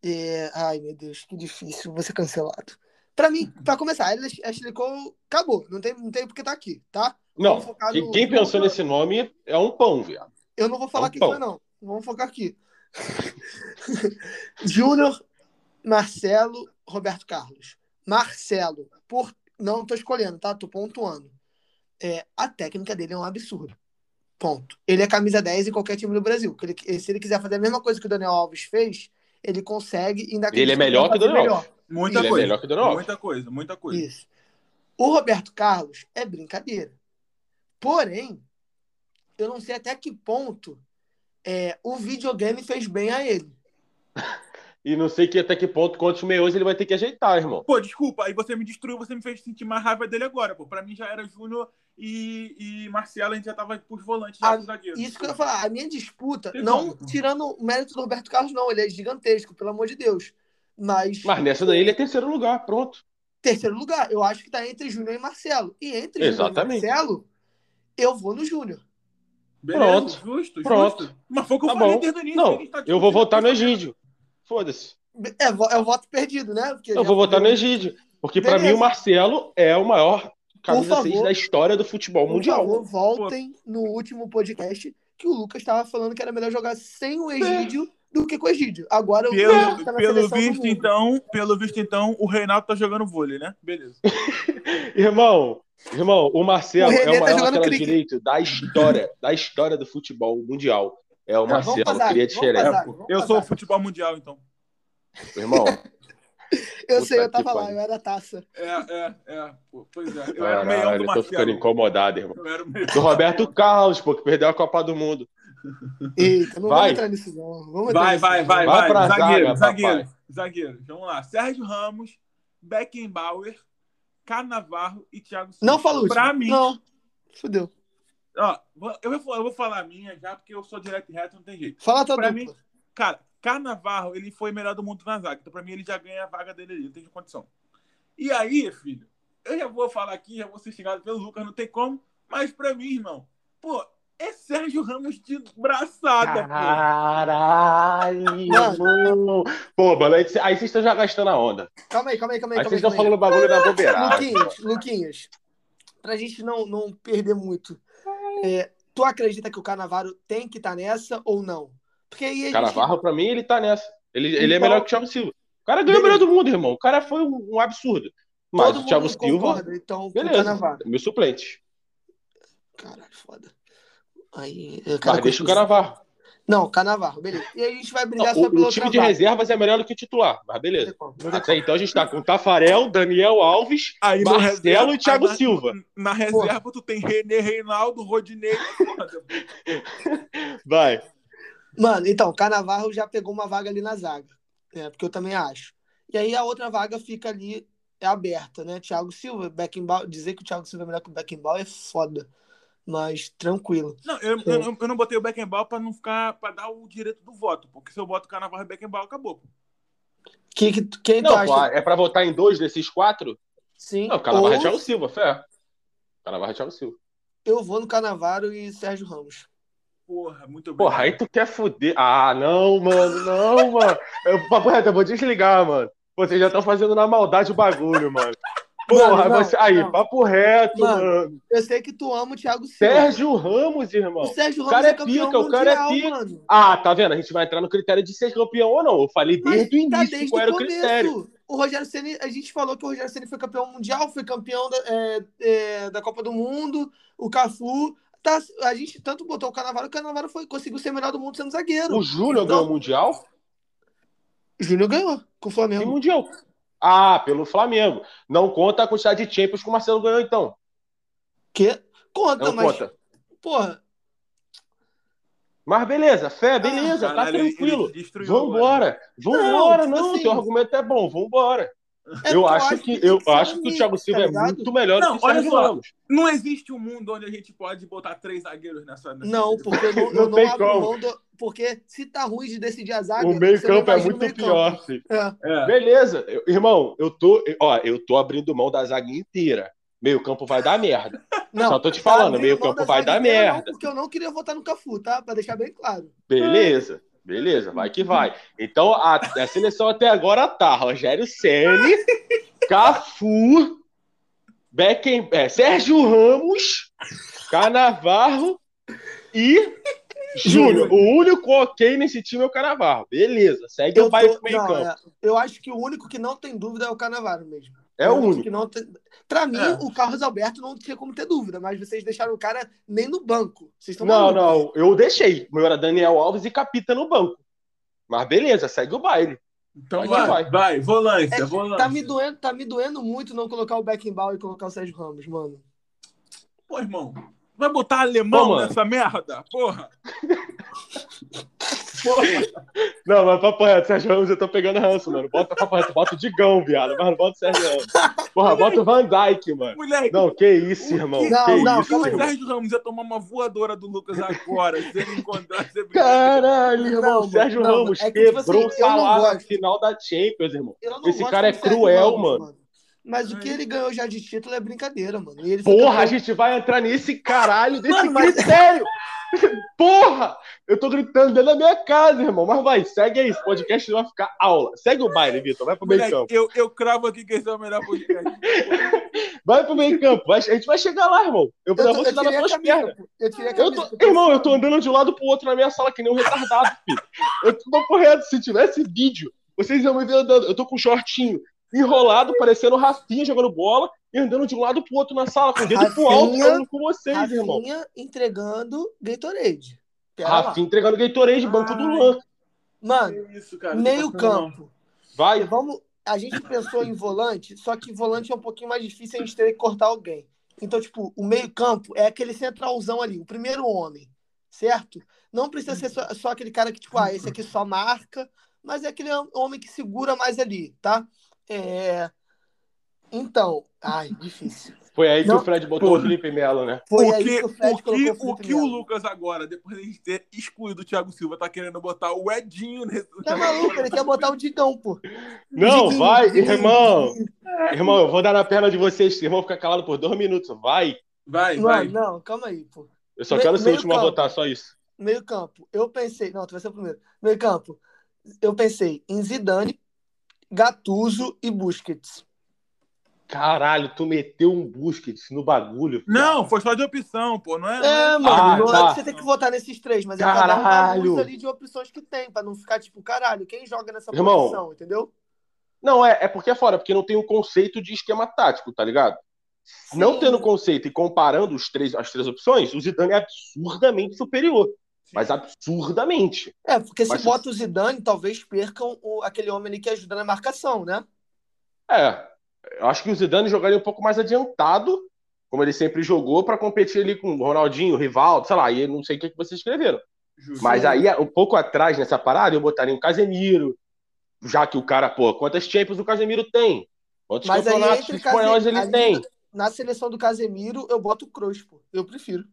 Speaker 3: é, ai, meu Deus, que difícil, vou ser cancelado. Pra mim, pra começar, Ashley Ashley Cole acabou. Não tem, não tem porque tá aqui, tá?
Speaker 2: Não, quem,
Speaker 3: no-
Speaker 2: quem
Speaker 3: no-
Speaker 2: pensou nesse nome é um pão, viado.
Speaker 3: Eu não vou falar
Speaker 2: Então,
Speaker 3: quem
Speaker 2: bom.
Speaker 3: foi, não. Vamos focar aqui. Júnior, Marcelo, Roberto Carlos. Marcelo, por não tô escolhendo, tá? Tô pontuando. É, a técnica dele é um absurdo. Ponto. Ele é camisa 10 em qualquer time do Brasil. Ele- se ele quiser fazer a mesma coisa que o Daniel Alves fez, ele consegue e ainda
Speaker 2: Ele é melhor que o Daniel Alves.
Speaker 1: Muita
Speaker 2: Ele é
Speaker 1: coisa.
Speaker 2: melhor que o Daniel Alves.
Speaker 1: Muita coisa, muita coisa.
Speaker 3: Isso. O Roberto Carlos é brincadeira. Porém, eu não sei até que ponto é, o videogame fez bem a ele.
Speaker 2: E não sei que até que ponto, quantos meios ele vai ter que ajeitar, irmão.
Speaker 1: Pô, desculpa, aí você me destruiu, você me fez sentir mais raiva dele agora, pô. Pra mim já era Júnior e, e Marcelo, a gente já tava pros volantes, já
Speaker 3: Ah,
Speaker 1: pros zagueiros.
Speaker 3: Isso que eu ia falar, a minha disputa, não
Speaker 1: como.
Speaker 3: tirando o mérito do Roberto Carlos, não, ele é gigantesco, pelo amor de Deus. Mas,
Speaker 2: Mas nessa daí ele é terceiro lugar, pronto.
Speaker 3: terceiro lugar, eu acho que tá entre Júnior e Marcelo. E entre Júnior e
Speaker 2: Exatamente.
Speaker 3: Marcelo, eu vou no Júnior.
Speaker 1: Beleza,
Speaker 2: Pronto.
Speaker 1: justo,
Speaker 2: Pronto.
Speaker 1: justo. Mas foi o que eu
Speaker 2: Tá
Speaker 1: falei
Speaker 2: bom.
Speaker 1: desde o início.
Speaker 2: Não,
Speaker 1: a tá
Speaker 2: eu vou votar no. Egídio. Foda-se.
Speaker 3: É, é o voto perdido, né? Porque
Speaker 2: Eu vou votar no Egídio. Porque pra
Speaker 3: Beleza.
Speaker 2: mim o Marcelo é o maior camisa
Speaker 3: Por
Speaker 2: 6
Speaker 3: favor.
Speaker 2: da história do futebol
Speaker 3: Por
Speaker 2: mundial.
Speaker 3: favor, voltem no último podcast que o Lucas estava falando que era melhor jogar sem o Egídio do que com o Egídio. Agora o
Speaker 1: Pelo,
Speaker 3: tá na
Speaker 1: pelo visto, então, pelo visto, então, o Reinaldo tá jogando vôlei, né? Beleza.
Speaker 2: Irmão, irmão, o Marcelo
Speaker 3: O
Speaker 2: é o
Speaker 3: tá
Speaker 2: maior
Speaker 3: jogando
Speaker 2: lateral
Speaker 3: cricket.
Speaker 2: direito da história, da história do futebol mundial. É o Marcelo, cria de xereco.
Speaker 1: Eu sou o futebol mundial, então.
Speaker 2: Irmão.
Speaker 3: eu sei, eu tava lá, eu era taça.
Speaker 1: É, é, é. Pois é. Eu era o meião do Marcelo.
Speaker 2: Eu tô ficando incomodado, irmão. Eu era o Do Roberto Carlos, pô, que perdeu a Copa do Mundo.
Speaker 3: Eita, não vai. vamos entrar nisso, não. Vamos
Speaker 1: vai, vai, vai, vai, vai. Zagueiro, zaga, zagueiro, zagueiro. Vamos lá. Sérgio Ramos, Beckenbauer, Carnavarro e Thiago
Speaker 3: Silva. Não falou
Speaker 1: Pra mim.
Speaker 3: Não. Fudeu.
Speaker 1: Ó, eu vou, eu vou falar a minha já, porque eu sou direto e reto, não tem jeito.
Speaker 3: Fala tua
Speaker 1: pra mim, Cara, Carnavarro, ele foi melhor do mundo na zaga. Então, pra mim, ele já ganha a vaga dele ali, não tem condição. E aí, filho, eu já vou falar aqui, já vou ser xingado pelo Lucas, não tem como. Mas pra mim, irmão, pô, é Sérgio Ramos de braçada,
Speaker 2: Caralho, mano. Pô, mano, aí, aí vocês estão já gastando a onda.
Speaker 3: Calma aí, calma aí, calma aí.
Speaker 2: Aí vocês estão falando bagulho da bobeirada.
Speaker 3: Luquinhas, Luquinhas, pra gente não, não perder muito, é, tu acredita que o Canavaro tem que estar tá nessa ou não?
Speaker 2: Porque aí gente... Canavarro, pra mim, ele tá nessa. Ele, então... ele é então- melhor que o Thiago Silva. O cara ganhou o melhor do mundo, irmão. O cara foi um, um absurdo. Mas Todo o Thiago Silva.
Speaker 3: então,
Speaker 2: beleza. Meu suplente.
Speaker 3: Caralho, foda.
Speaker 2: Aí, Mas deixa o Canavarro.
Speaker 3: Não, Canavarro, beleza. E aí a gente vai brigar
Speaker 2: não,
Speaker 3: só pelo
Speaker 2: O time de vaga. reservas é melhor do que o titular, mas beleza. Até então a gente tá com Tafarel, Daniel Alves, aí Marcelo reserva, e Thiago
Speaker 1: na,
Speaker 2: Silva.
Speaker 1: Na reserva Porra. tu tem René Reinaldo, Rodinei.
Speaker 2: vai.
Speaker 3: Mano, então, Canavarro já pegou uma vaga ali na zaga, né? Porque eu também acho. E aí a outra vaga fica ali é aberta, né? Thiago Silva, Beckenbauer, dizer que o Thiago Silva é melhor que o Beckenbauer é foda. Mas tranquilo.
Speaker 1: Não, eu, é. eu, eu, não botei o Beckenbauer para não ficar para dar o direito do voto, porque se eu boto o Canavarro e Beckenbauer acabou.
Speaker 3: Que, que, quem
Speaker 2: não,
Speaker 3: acha?
Speaker 2: é para votar em dois desses quatro?
Speaker 3: Sim.
Speaker 2: Não, Canavarro Ou... é Thiago Silva, fé. Canavarro é Thiago Silva.
Speaker 3: Eu vou no Canavaro e Sérgio Ramos.
Speaker 1: Porra, muito bem.
Speaker 2: Porra, aí tu quer fuder. Ah, não, mano, não, mano. Eu, papo reto, eu vou desligar, mano. Vocês já estão fazendo na maldade o bagulho, mano. Porra, não, você... aí, não. papo reto, mano, mano,
Speaker 3: Eu sei que tu ama o Thiago
Speaker 2: Silva. Sérgio Ramos, irmão.
Speaker 3: O Sérgio Ramos cara é, é pica, mundial, o cara é pica. Mano.
Speaker 2: Ah, tá vendo? A gente vai entrar no critério de ser campeão ou não. Eu falei desde Mas o tá início tá desde qual era o critério.
Speaker 3: O Rogério Ceni, a gente falou que o Rogério Ceni foi campeão mundial, foi campeão da, é, é, da Copa do Mundo, o Cafu. Tá, a gente tanto botou o Canavaro, o Canavaro foi, conseguiu ser melhor do mundo sendo zagueiro.
Speaker 2: O Júnior então, ganhou o Mundial?
Speaker 3: O Júnior ganhou com o Flamengo.
Speaker 2: Que Mundial? Ah, pelo Flamengo. Não conta a quantidade de Champions que o Marcelo ganhou, então.
Speaker 3: Que? Conta, Não mas. Conta. Porra.
Speaker 2: Mas beleza, fé, beleza, ah, tá tranquilo. Vambora. Vambora, não, não assim, teu argumento é bom, vambora. É eu acho que, que eu acho que o Thiago Silva tá é muito melhor
Speaker 1: não,
Speaker 2: do que o Sérgio Ramos.
Speaker 1: Não existe um mundo onde a gente pode botar três zagueiros nessa. nessa
Speaker 3: não, porque eu não, não, eu não abro mão do, porque se tá ruim de decidir a zaga,
Speaker 2: o meio campo é muito pior. É. É. Beleza, eu, irmão, eu tô, ó, eu tô abrindo mão da zaga inteira. Meio campo vai dar merda. Não, Só tô te tá falando, meio campo vai dar merda.
Speaker 3: Não, porque eu não queria votar no Cafu, tá? Para deixar bem claro.
Speaker 2: Beleza. Beleza, vai que vai. Então a, a seleção até agora tá Rogério Ceni, Cafu, Becken, é, Sérgio Ramos, Canavarro e Júnior. O único ok nesse time é o Canavarro. Beleza, segue eu o baile pro meio campo. É,
Speaker 3: eu acho que o único que não tem dúvida é o Canavarro mesmo.
Speaker 2: É o único.
Speaker 3: Que não. Pra mim, é. o Carlos Alberto não tinha como ter dúvida, mas vocês deixaram o cara nem no banco. Vocês estão
Speaker 2: não, malucos. não, eu deixei. O meu era Daniel Alves e Capita no banco. Mas beleza, segue o baile.
Speaker 1: Então vai, vai, vai, volância, é, volância.
Speaker 3: Tá me, doendo, tá me doendo muito não colocar o Beckenbauer e colocar o Sérgio Ramos, mano.
Speaker 1: Pô, irmão, vai botar alemão Pô, nessa merda? Porra!
Speaker 2: Não, mas papo reto, Sérgio Ramos, eu tô pegando ranço, mano. Bota papo reto, bota o Digão, viado. Mas não bota o Sérgio Ramos. Porra, bota o Van Dyke, mano. Moleque, não, que isso, irmão. Não, que
Speaker 1: não,
Speaker 2: isso,
Speaker 1: aí. Sérgio Ramos ia tomar uma voadora do Lucas agora, se ele encontrasse.
Speaker 2: Caralho, irmão. Não, Sérgio não, Ramos é que, tipo quebrou tipo assim, o salário na final da Champions, irmão. Esse cara é cruel, Ramos, mano. mano.
Speaker 3: Mas o que ele ganhou já de título é brincadeira, mano.
Speaker 2: Porra, campeão... a gente vai entrar nesse caralho desse mano, critério. Porra! Eu tô gritando dentro da minha casa, irmão. Mas vai, segue aí. Esse podcast vai ficar aula. Segue o baile, Vitor. Vai pro meio campo.
Speaker 1: Eu, eu cravo aqui que esse é o melhor podcast.
Speaker 2: vai pro meio campo. Vai, a gente vai chegar lá, irmão. Eu, eu vou te dar nas suas pernas. Eu tirei a camisa, eu tô, irmão, eu tô andando de um lado pro outro na minha sala que nem um retardado, filho. Eu tô correto. Se tivesse vídeo, vocês iam me ver andando. Eu tô com um shortinho enrolado, parecendo Rafinha jogando bola e andando de um lado pro outro na sala, com o dedo Rafinha, pro alto, falando com vocês, Rafinha irmão.
Speaker 3: entregando Gatorade. Pera lá.
Speaker 2: Rafinha entregando Gatorade, banco do
Speaker 1: Ai.
Speaker 2: Luan.
Speaker 3: Mano,
Speaker 1: isso,
Speaker 3: meio campo.
Speaker 2: Vai.
Speaker 3: Vamos, a gente pensou em volante, só que volante é um pouquinho mais difícil a gente ter que cortar alguém. Então, tipo, o meio-campo é aquele centralzão ali, o primeiro homem, certo? Não precisa ser só, só aquele cara que, tipo, ah, esse aqui só marca, mas é aquele homem que segura mais ali, tá? É... Então, ai, difícil.
Speaker 2: Foi aí que
Speaker 3: Não.
Speaker 2: o Fred botou o Felipe Melo, né?
Speaker 3: Foi
Speaker 1: o
Speaker 3: aí
Speaker 1: que,
Speaker 3: que o Fred
Speaker 1: o que, o,
Speaker 3: Felipe
Speaker 1: que o. Lucas agora, depois de ter excluído o Thiago Silva, tá querendo botar o Edinho nesse.
Speaker 3: Tá maluco? Ele quer botar o Digão, pô.
Speaker 2: Não,
Speaker 3: Diguinho,
Speaker 2: vai,
Speaker 3: Diguinho,
Speaker 2: irmão.
Speaker 3: Diguinho.
Speaker 2: Irmão, eu vou dar na perna de vocês. Esse irmão fica calado por dois minutos. Vai.
Speaker 1: Vai, vai.
Speaker 3: Mano, não, calma aí, pô.
Speaker 2: Eu só
Speaker 3: Me-
Speaker 2: quero ser o último a votar, só isso.
Speaker 3: Meio campo, eu pensei. Não, tu vai ser o primeiro. Meio campo, eu pensei em Zidane, Gattuso e Busquets.
Speaker 2: Caralho, tu meteu um Busquets no bagulho.
Speaker 1: Não, foi só de opção, pô. Não é.
Speaker 3: É,
Speaker 1: não
Speaker 3: mano,
Speaker 2: Ah,
Speaker 3: não
Speaker 2: tá.
Speaker 3: é que você tem que votar nesses três, mas é cada um
Speaker 2: Caralho.
Speaker 3: ali de opções que tem, pra não ficar tipo, caralho, quem joga nessa
Speaker 2: Irmão.
Speaker 3: posição, entendeu?
Speaker 2: Não, é, é porque é fora, porque não tem o conceito de esquema tático, tá ligado? Não
Speaker 3: Sim.
Speaker 2: tendo conceito e comparando os três, as três opções, o Zidane é absurdamente superior. Mas absurdamente.
Speaker 3: É, porque se
Speaker 2: Mas-
Speaker 3: bota o Zidane, talvez percam o- aquele homem ali que ajuda na marcação, né?
Speaker 2: É. Eu acho que o Zidane jogaria um pouco mais adiantado, como ele sempre jogou, pra competir ali com o Ronaldinho, o Rivaldo, sei lá, e eu não sei o que, que vocês escreveram.
Speaker 1: Justo.
Speaker 2: Mas aí, um pouco atrás nessa parada, eu botaria um Casemiro, já que o cara, pô, quantas Champions o Casemiro tem? Quantos
Speaker 3: Mas aí
Speaker 2: campeonatos
Speaker 3: entre
Speaker 2: espanhóis ele
Speaker 3: ali
Speaker 2: tem?
Speaker 3: Na seleção do Casemiro, eu boto o Kroos, pô. Eu prefiro.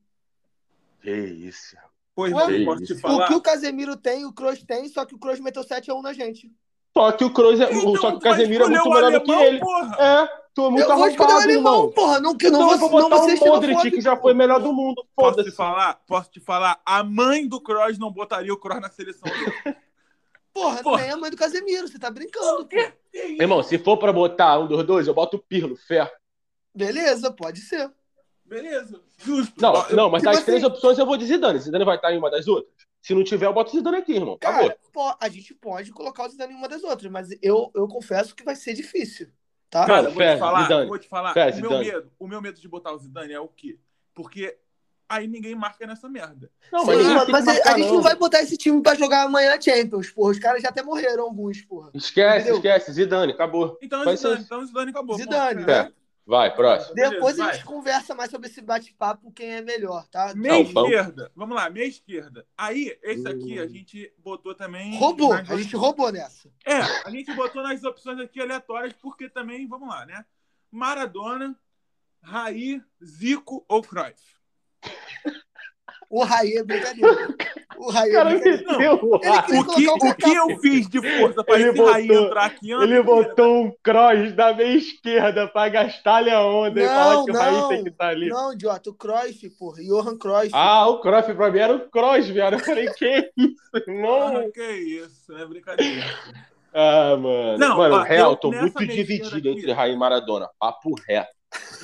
Speaker 2: Que isso.
Speaker 1: Pois
Speaker 3: Ué,
Speaker 1: não, posso te falar.
Speaker 3: O que o Casemiro tem, o Kroos tem, só que o Kroos meteu 7x1 na gente.
Speaker 2: Só que o Kroos é,
Speaker 1: Então,
Speaker 2: só que o Casemiro é muito melhor do que ele.
Speaker 1: Porra.
Speaker 2: É, tu é muito
Speaker 3: eu vou
Speaker 2: arrombado,
Speaker 3: alemão,
Speaker 2: irmão.
Speaker 3: porra. Não, que não,
Speaker 2: Então eu
Speaker 3: vou,
Speaker 2: vou
Speaker 3: não
Speaker 2: botar
Speaker 3: vou ser
Speaker 2: o Modric, que já foi melhor do mundo.
Speaker 1: Posso te falar? Posso te falar? A mãe do Kroos não botaria o Kroos na seleção.
Speaker 3: Porra,
Speaker 1: Porra.
Speaker 3: nem é a mãe do Casemiro, você tá brincando.
Speaker 2: Irmão, se for pra botar um dos dois, eu boto o Pirlo, fé.
Speaker 3: Beleza, pode ser.
Speaker 1: Beleza. Justo.
Speaker 2: Não,
Speaker 1: eu-
Speaker 2: não, mas
Speaker 3: tipo
Speaker 2: das
Speaker 3: assim-
Speaker 2: três opções eu vou de Zidane. Zidane vai estar em uma das outras. Se não tiver, eu boto o Zidane aqui, irmão. Acabou.
Speaker 3: Cara, pô, a gente pode colocar o Zidane em uma das outras, mas eu, eu confesso que vai ser difícil, tá?
Speaker 1: Cara, eu vou
Speaker 2: fé,
Speaker 1: te falar,
Speaker 2: Zidane.
Speaker 1: vou te falar.
Speaker 2: Fé,
Speaker 1: o meu
Speaker 2: Zidane.
Speaker 1: medo, o meu medo de botar o Zidane é o quê? Porque aí ninguém marca nessa merda.
Speaker 2: Não,
Speaker 3: Sim,
Speaker 2: mas ninguém
Speaker 3: mano,
Speaker 2: tem
Speaker 3: mas a-
Speaker 2: marcar,
Speaker 3: a gente não vai botar esse time pra jogar amanhã Champions, porra. Os caras já até morreram, alguns, porra.
Speaker 2: Esquece,
Speaker 3: Entendeu?
Speaker 2: esquece. Zidane, acabou.
Speaker 1: Então, Zidane,
Speaker 2: ser-
Speaker 1: então Zidane acabou.
Speaker 3: Zidane,
Speaker 1: Pô,
Speaker 3: né?
Speaker 2: Vai, próximo.
Speaker 1: Beleza,
Speaker 3: Depois a
Speaker 1: vai.
Speaker 3: gente conversa mais sobre esse bate-papo, quem é melhor, tá?
Speaker 1: Meia esquerda. Vamos lá, meia esquerda. Aí, esse aqui a gente botou também.
Speaker 3: Roubou,
Speaker 1: nas
Speaker 3: a gente roubou nessa.
Speaker 1: É, a gente botou nas opções aqui aleatórias, porque também, vamos lá, né? Maradona, Raí, Zico ou Cruyff?
Speaker 3: O Raí é brincadeira. O Raí
Speaker 2: O
Speaker 3: é
Speaker 2: cara
Speaker 3: brincadeira.
Speaker 2: meteu o
Speaker 1: que,
Speaker 3: o
Speaker 1: que eu fiz de força pra
Speaker 2: Ele
Speaker 1: esse Raí
Speaker 2: botou-
Speaker 1: entrar aqui
Speaker 2: Ele botou um cross da meia esquerda pra gastar-lhe a onda e
Speaker 3: Não,
Speaker 2: falar que o Raí
Speaker 3: não.
Speaker 2: tem que estar ali.
Speaker 3: Não, idiota, o Cruyff, porra. Johan Cruyff.
Speaker 2: Ah, o Cruyff pra mim era o cross, viado. Eu falei, que isso, irmão?
Speaker 1: Ah, que isso, é brincadeira.
Speaker 2: Ah, mano.
Speaker 1: Não,
Speaker 2: mano,
Speaker 1: ó,
Speaker 2: real,
Speaker 1: eu-
Speaker 2: tô muito dividido
Speaker 1: aqui-
Speaker 2: entre Raí e Maradona. Papo reto.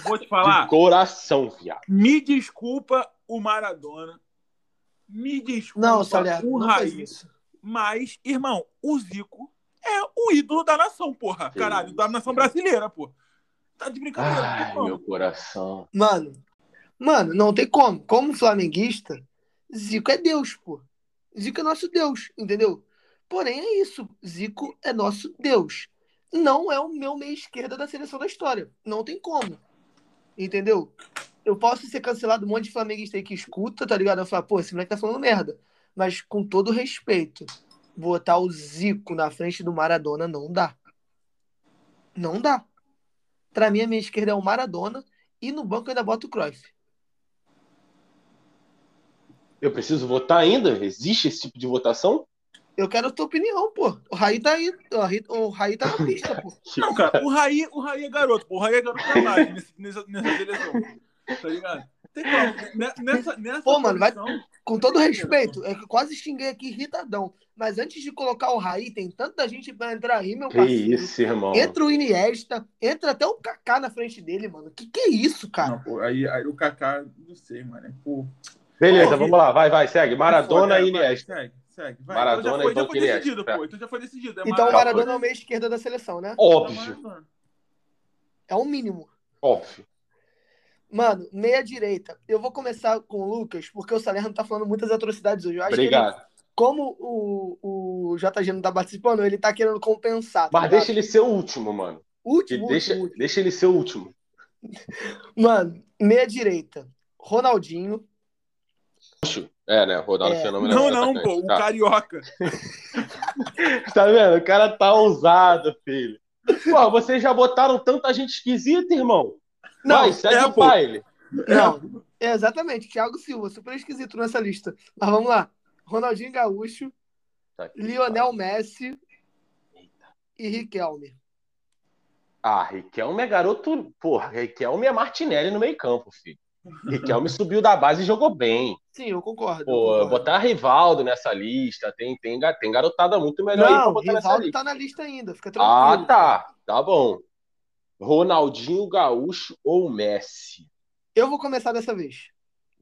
Speaker 1: Vou te falar,
Speaker 2: De coração, viado.
Speaker 1: me desculpa o Maradona, me desculpa
Speaker 3: Não, Salerno,
Speaker 1: o
Speaker 3: isso.
Speaker 1: mas, irmão, o Zico é o ídolo da nação, porra.
Speaker 2: Que
Speaker 1: Caralho, da nação brasileira, porra. Tá de brincadeira.
Speaker 2: Ai, meu coração.
Speaker 3: Mano, mano, não tem como. Como flamenguista, Zico é Deus, pô. Zico é nosso Deus, entendeu? Porém, é isso. Zico é nosso Deus. Não é o meu meia esquerda da seleção da história. Não tem como. Entendeu? Eu posso ser cancelado um monte de flamenguista aí que escuta, tá ligado? Eu falo, pô, esse moleque tá falando merda. Mas com todo respeito, botar o Zico na frente do Maradona não dá. Não dá. Pra mim, a minha esquerda é o Maradona e no banco eu ainda boto o Cruyff.
Speaker 2: Eu preciso votar ainda? Existe esse tipo de votação?
Speaker 3: Eu quero a tua opinião, pô. O Raí tá aí. O Raí, o Raí tá na pista, pô.
Speaker 1: Não, cara, o Raí, o Raí é garoto, pô. O Raí é garoto demais nesse, nessa, nessa seleção. Tá ligado? Tem como. Ne- Nessa, nessa
Speaker 3: Pô, mano, vai-
Speaker 1: posição-
Speaker 3: Com todo respeito, é que eu quase xinguei aqui irritadão. Mas antes de colocar o Raí, tem tanta gente pra entrar aí, meu
Speaker 2: Que
Speaker 3: parceiro.
Speaker 2: isso, irmão.
Speaker 3: Entra o Iniesta, entra até o Kaká na frente dele, mano. Que que é isso, cara?
Speaker 1: Não, pô, aí, aí o Kaká, não sei, mano. Pô,
Speaker 2: Beleza,
Speaker 1: Pô,
Speaker 2: vamos lá. Vai, vai, segue. Maradona e
Speaker 1: vai,
Speaker 2: Iniesta.
Speaker 1: Segue, segue. Vai.
Speaker 2: Maradona
Speaker 1: então já
Speaker 2: e
Speaker 1: foi, já
Speaker 2: Banco
Speaker 1: foi
Speaker 2: Iniesta,
Speaker 1: decidido, pô. Então já foi decidido. É
Speaker 3: Então o
Speaker 2: Maradona.
Speaker 3: É o meia esquerda da seleção, né?
Speaker 2: Óbvio.
Speaker 3: É o mínimo.
Speaker 2: óbvio.
Speaker 3: Mano, meia direita. Eu vou começar com o Lucas, porque o Salerno tá falando muitas atrocidades hoje. Eu acho
Speaker 2: Obrigado.
Speaker 3: que ele, como o, o JG não tá participando, ele tá querendo compensar. tá
Speaker 2: Mas
Speaker 3: ligado?
Speaker 2: deixa ele ser o último, mano.
Speaker 3: Último,
Speaker 2: deixa,
Speaker 3: último, último.
Speaker 2: deixa ele ser o último.
Speaker 3: Mano, meia direita. Ronaldinho.
Speaker 2: É, né? Ronaldo
Speaker 3: É.
Speaker 2: Fenômeno.
Speaker 1: Não,
Speaker 2: é
Speaker 1: não,
Speaker 2: atacante.
Speaker 1: pô, o
Speaker 2: Tá.
Speaker 1: carioca.
Speaker 2: Tá vendo? O cara tá ousado, filho. Pô, vocês já botaram tanta gente esquisita, irmão.
Speaker 3: Não,
Speaker 2: Vai, segue
Speaker 1: é,
Speaker 2: o
Speaker 1: pô.
Speaker 2: baile.
Speaker 3: não. É, exatamente. Thiago Silva, super esquisito nessa lista. Mas vamos lá. Ronaldinho Gaúcho,
Speaker 2: Tá aqui.
Speaker 3: Lionel Messi e Riquelme.
Speaker 2: Ah, Riquelme é garoto. Porra, Riquelme é Martinelli no meio-campo, filho. Riquelme subiu da base e jogou bem.
Speaker 3: Sim, eu concordo. eu
Speaker 2: Pô,
Speaker 3: concordo.
Speaker 2: botar Rivaldo nessa lista, tem, tem, tem garotada muito melhor aí pra
Speaker 3: Não,
Speaker 2: botar nessa
Speaker 3: Rivaldo
Speaker 2: lista.
Speaker 3: tá na lista ainda, fica
Speaker 2: Ah,
Speaker 3: tranquilo.
Speaker 2: tá. Tá bom. Ronaldinho Gaúcho ou Messi?
Speaker 3: Eu vou começar dessa vez.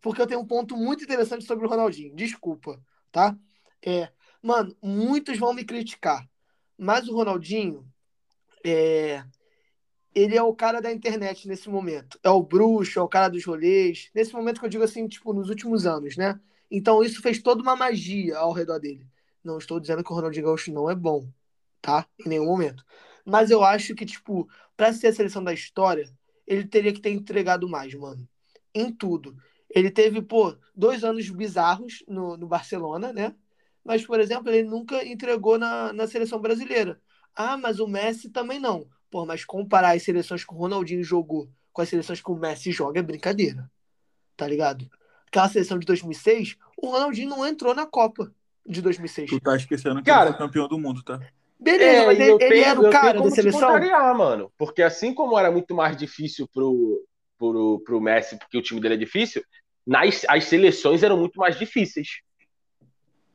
Speaker 3: Porque eu tenho um ponto muito interessante sobre o Ronaldinho. Desculpa, tá? É, mano, muitos vão me criticar. Mas o Ronaldinho, é, ele é o cara da internet nesse momento. É o bruxo, é o cara dos rolês. Nesse momento que eu digo assim, tipo, nos últimos anos, né? Então isso fez toda uma magia ao redor dele. Não estou dizendo que o Ronaldinho Gaúcho não é bom, tá? Em nenhum momento. Mas eu acho que, tipo, pra ser a seleção da história, ele teria que ter entregado mais, mano. Em tudo. Ele teve, pô, dois anos bizarros no, no Barcelona, né? Mas, por exemplo, ele nunca entregou na, na seleção brasileira. Ah, mas o Messi também não. Pô, mas comparar as seleções que o Ronaldinho jogou com as seleções que o Messi joga é brincadeira. Tá ligado? Aquela seleção de 2006, o Ronaldinho não entrou na Copa de 2006.
Speaker 1: Tu tá esquecendo que
Speaker 2: Cara-
Speaker 1: ele foi campeão do mundo, tá?
Speaker 3: Beleza, mas
Speaker 2: e
Speaker 3: ele,
Speaker 2: eu
Speaker 3: ele era o cara
Speaker 2: tenho
Speaker 3: da seleção?
Speaker 2: mano. Porque assim como era muito mais difícil pro, pro, pro Messi, porque o time dele é difícil, nas, as seleções eram muito mais difíceis.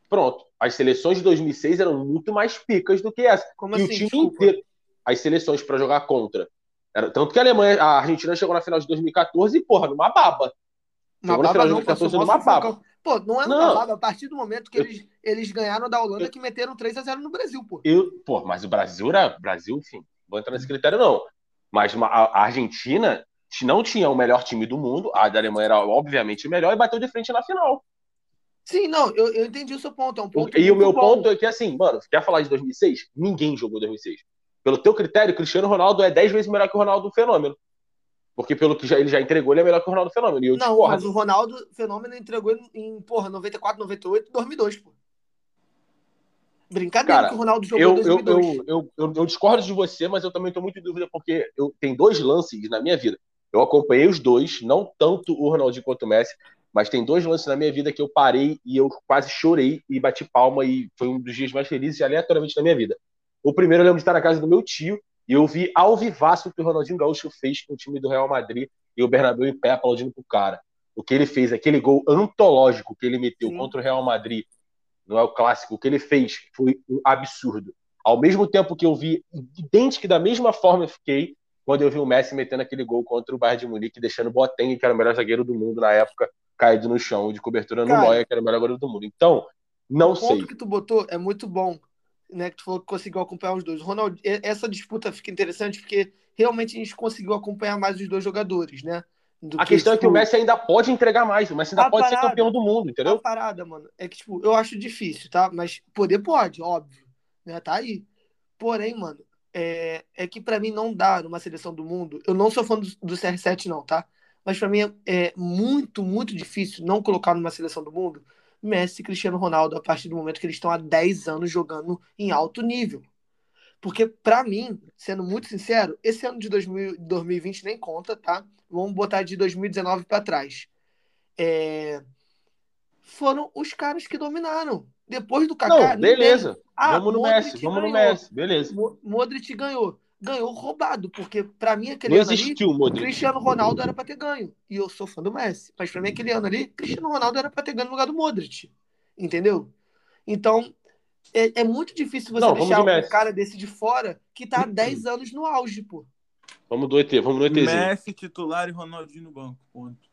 Speaker 2: Pronto. As seleções de 2006 eram muito mais picas do que essa.
Speaker 3: Como
Speaker 2: e o
Speaker 3: assim?
Speaker 2: time
Speaker 3: Desculpa.
Speaker 2: inteiro. As seleções pra jogar contra. Era, tanto que a Alemanha, a Argentina chegou na final de 2014 e, porra, numa baba.
Speaker 3: Uma
Speaker 2: Jogou
Speaker 3: não, pô,
Speaker 2: 2014
Speaker 3: só
Speaker 2: numa
Speaker 3: sufocão.
Speaker 2: baba.
Speaker 3: Pô, não é uma baba. A partir do momento que
Speaker 2: Eu-
Speaker 3: eles, eles ganharam da Holanda,
Speaker 2: Eu-
Speaker 3: que meteram 3x0 no Brasil, pô.
Speaker 2: Eu, pô, mas o Brasil era. Brasil, enfim, não vou entrar nesse critério, não. Mas uma- a Argentina não tinha o melhor time do mundo, a da Alemanha era obviamente o melhor e bateu de frente na final.
Speaker 3: Sim, não, eu, eu entendi o seu ponto. É um ponto
Speaker 2: e o meu
Speaker 3: bom.
Speaker 2: ponto é que, assim, mano, quer falar de 2006? Ninguém jogou 2006. Pelo teu critério, Cristiano Ronaldo é 10 vezes melhor que o Ronaldo Fenômeno. Porque pelo que já, ele já entregou, ele é melhor que o Ronaldo Fenômeno. E eu
Speaker 3: Não,
Speaker 2: discordo.
Speaker 3: mas o Ronaldo Fenômeno entregou em, porra, 94, 98, 2002, pô. Brincadeira
Speaker 2: Cara,
Speaker 3: que o Ronaldo jogou em
Speaker 2: eu,
Speaker 3: 2002.
Speaker 2: eu, eu, eu, eu discordo de você, mas eu também tô muito em dúvida, porque eu, tem dois lances na minha vida. Eu acompanhei os dois, não tanto o Ronaldinho quanto o Messi, mas tem dois lances na minha vida que eu parei e eu quase chorei e bati palma e foi um dos dias mais felizes aleatoriamente da minha vida. O primeiro eu lembro de estar na casa do meu tio e eu vi ao vivaço que o Ronaldinho Gaúcho fez com o time do Real Madrid e o Bernabéu em pé aplaudindo pro cara. O que ele fez, aquele gol antológico que ele meteu
Speaker 3: Sim.
Speaker 2: contra o Real Madrid, não é o clássico, o que ele fez foi um absurdo. Ao mesmo tempo que eu vi, idêntico da mesma forma eu fiquei quando eu vi o Messi metendo aquele gol contra o Bayern de Munique, deixando o Boateng, que era o melhor zagueiro do mundo na época, caído no chão, de cobertura no
Speaker 3: Cara,
Speaker 2: Neuer, que era o melhor goleiro do mundo. Então, não
Speaker 3: o
Speaker 2: sei.
Speaker 3: ponto que tu botou é muito bom, né? Que tu falou que conseguiu acompanhar os dois. E- essa disputa fica interessante porque realmente a gente conseguiu acompanhar mais os dois jogadores, né?
Speaker 2: A questão é que o
Speaker 3: tipo,
Speaker 2: Messi ainda pode entregar mais, o Messi ainda
Speaker 3: A
Speaker 2: pode ser
Speaker 3: parada-
Speaker 2: campeão do mundo,
Speaker 3: A
Speaker 2: entendeu?
Speaker 3: parada, mano, é que, tipo, eu acho difícil, tá? Mas poder pode, óbvio. Né? Tá aí. Porém, mano, é, é que pra mim não dá numa seleção do mundo. Eu não sou fã do, do CR7, não, tá? Mas pra mim é, é muito, muito difícil não colocar numa seleção do mundo Messi e Cristiano Ronaldo a partir do momento que eles estão há 10 anos jogando em alto nível. Porque, pra mim, sendo muito sincero, esse ano de 2000, 2020 nem conta, tá? Vamos botar de 2019 pra trás. É, Foram os caras que dominaram. Depois do Kaká,
Speaker 2: Não, beleza.
Speaker 3: Ah,
Speaker 2: vamos no
Speaker 3: Modric
Speaker 2: Messi, vamos no. Messi, beleza.
Speaker 3: Mo- Modric ganhou. Ganhou roubado, porque pra mim aquele
Speaker 2: Não
Speaker 3: ano ali,
Speaker 2: existiu o Modric.
Speaker 3: Cristiano Ronaldo era pra ter ganho. E eu sou fã do Messi. Mas pra mim aquele ano ali, Cristiano Ronaldo era pra ter ganho no lugar do Modric. Entendeu? Então, é, é muito difícil você
Speaker 2: Não,
Speaker 3: deixar
Speaker 2: de
Speaker 3: um cara desse de fora que tá há 10 anos no auge, pô.
Speaker 2: Vamos do ET, vamos no ETzinho.
Speaker 1: Messi titular e Ronaldinho no banco. Ponto.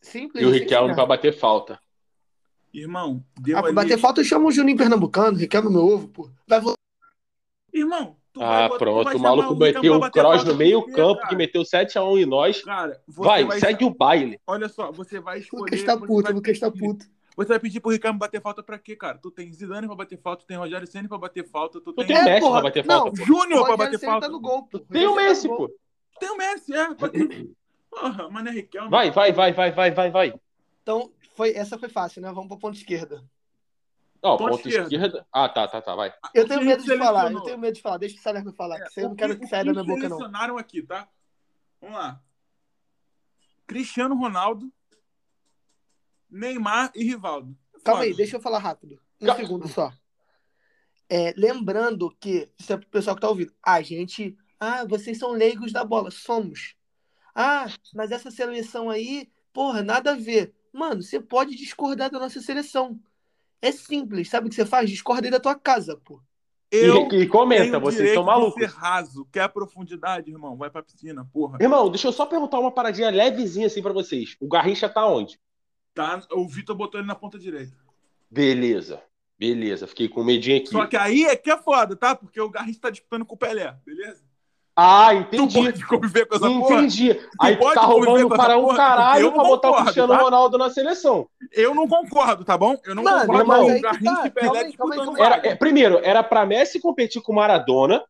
Speaker 3: Simples.
Speaker 2: E o Riquelme pra bater falta.
Speaker 1: Irmão, deu
Speaker 3: Ah, pra
Speaker 1: ali.
Speaker 3: bater falta, eu chamo o Juninho Pernambucano, Riquelme meu ovo, pô. Vai vo-
Speaker 1: Irmão,
Speaker 2: ah, pronto. O maluco meteu o cross no meio campo, que meteu 7x1 em nós. Cara, vai, vai, segue o baile.
Speaker 1: Olha só, você vai escolher.
Speaker 3: O Lucas tá puto, o Lucas tá puto.
Speaker 1: Você vai pedir pro Ricardo bater falta pra quê, cara? Tu tem Zidane pra bater falta, tu tem Rogério Senna pra bater falta, tu,
Speaker 2: tu tem, tem Messi pra bater falta.
Speaker 1: Não, Júnior pra bater falta. Tá
Speaker 3: no gol, pô.
Speaker 2: Tem o Messi, pô.
Speaker 1: Tem o Messi, é. Porra, Mané Riquelme.
Speaker 2: Vai, vai, vai, vai, vai, vai, vai.
Speaker 3: Então, foi, essa foi fácil, né? Vamos pra ponta esquerda.
Speaker 2: Oh, ponta esquerda. esquerda. Ah, tá, tá, tá, vai.
Speaker 3: Eu tenho medo de falar, eu tenho medo de falar. Deixa o Salerno falar, é, que eu não quero que saia da minha boca, não.
Speaker 1: selecionaram aqui, tá? Vamos lá. Cristiano Ronaldo, Neymar e Rivaldo.
Speaker 3: Calma aí, deixa eu falar rápido. Um Calma. segundo só. É, lembrando que, isso é pro pessoal que tá ouvindo, a gente. Ah, vocês são leigos da bola. Somos. Ah, mas essa seleção aí, porra, nada a ver. Mano, você pode discordar da nossa seleção. É simples. Sabe o que você faz? Discorda aí da tua casa, pô.
Speaker 2: Eu e, e comenta, vocês são malucos.
Speaker 1: ser raso. Quer profundidade, irmão? Vai pra piscina, porra.
Speaker 2: Irmão, deixa eu só perguntar uma paradinha levezinha assim pra vocês. O Garrincha tá onde?
Speaker 1: Tá, o Vitor botou ele na ponta direita.
Speaker 2: Beleza. Beleza, fiquei com medinho aqui.
Speaker 1: Só que aí é que é foda, tá? Porque o Garrincha tá disputando com o Pelé, beleza?
Speaker 2: Ah, entendi.
Speaker 1: Tu pode conviver com essa
Speaker 2: entendi.
Speaker 1: porra?
Speaker 2: Aí tu tá roubando para um caralho pra botar o Cristiano tá? Ronaldo na seleção.
Speaker 1: Eu não concordo, tá bom? Eu não
Speaker 3: Mano,
Speaker 1: concordo o Garrincha tá. e Pelé
Speaker 2: disputando. Era, é, primeiro, era pra Messi competir com Maradona.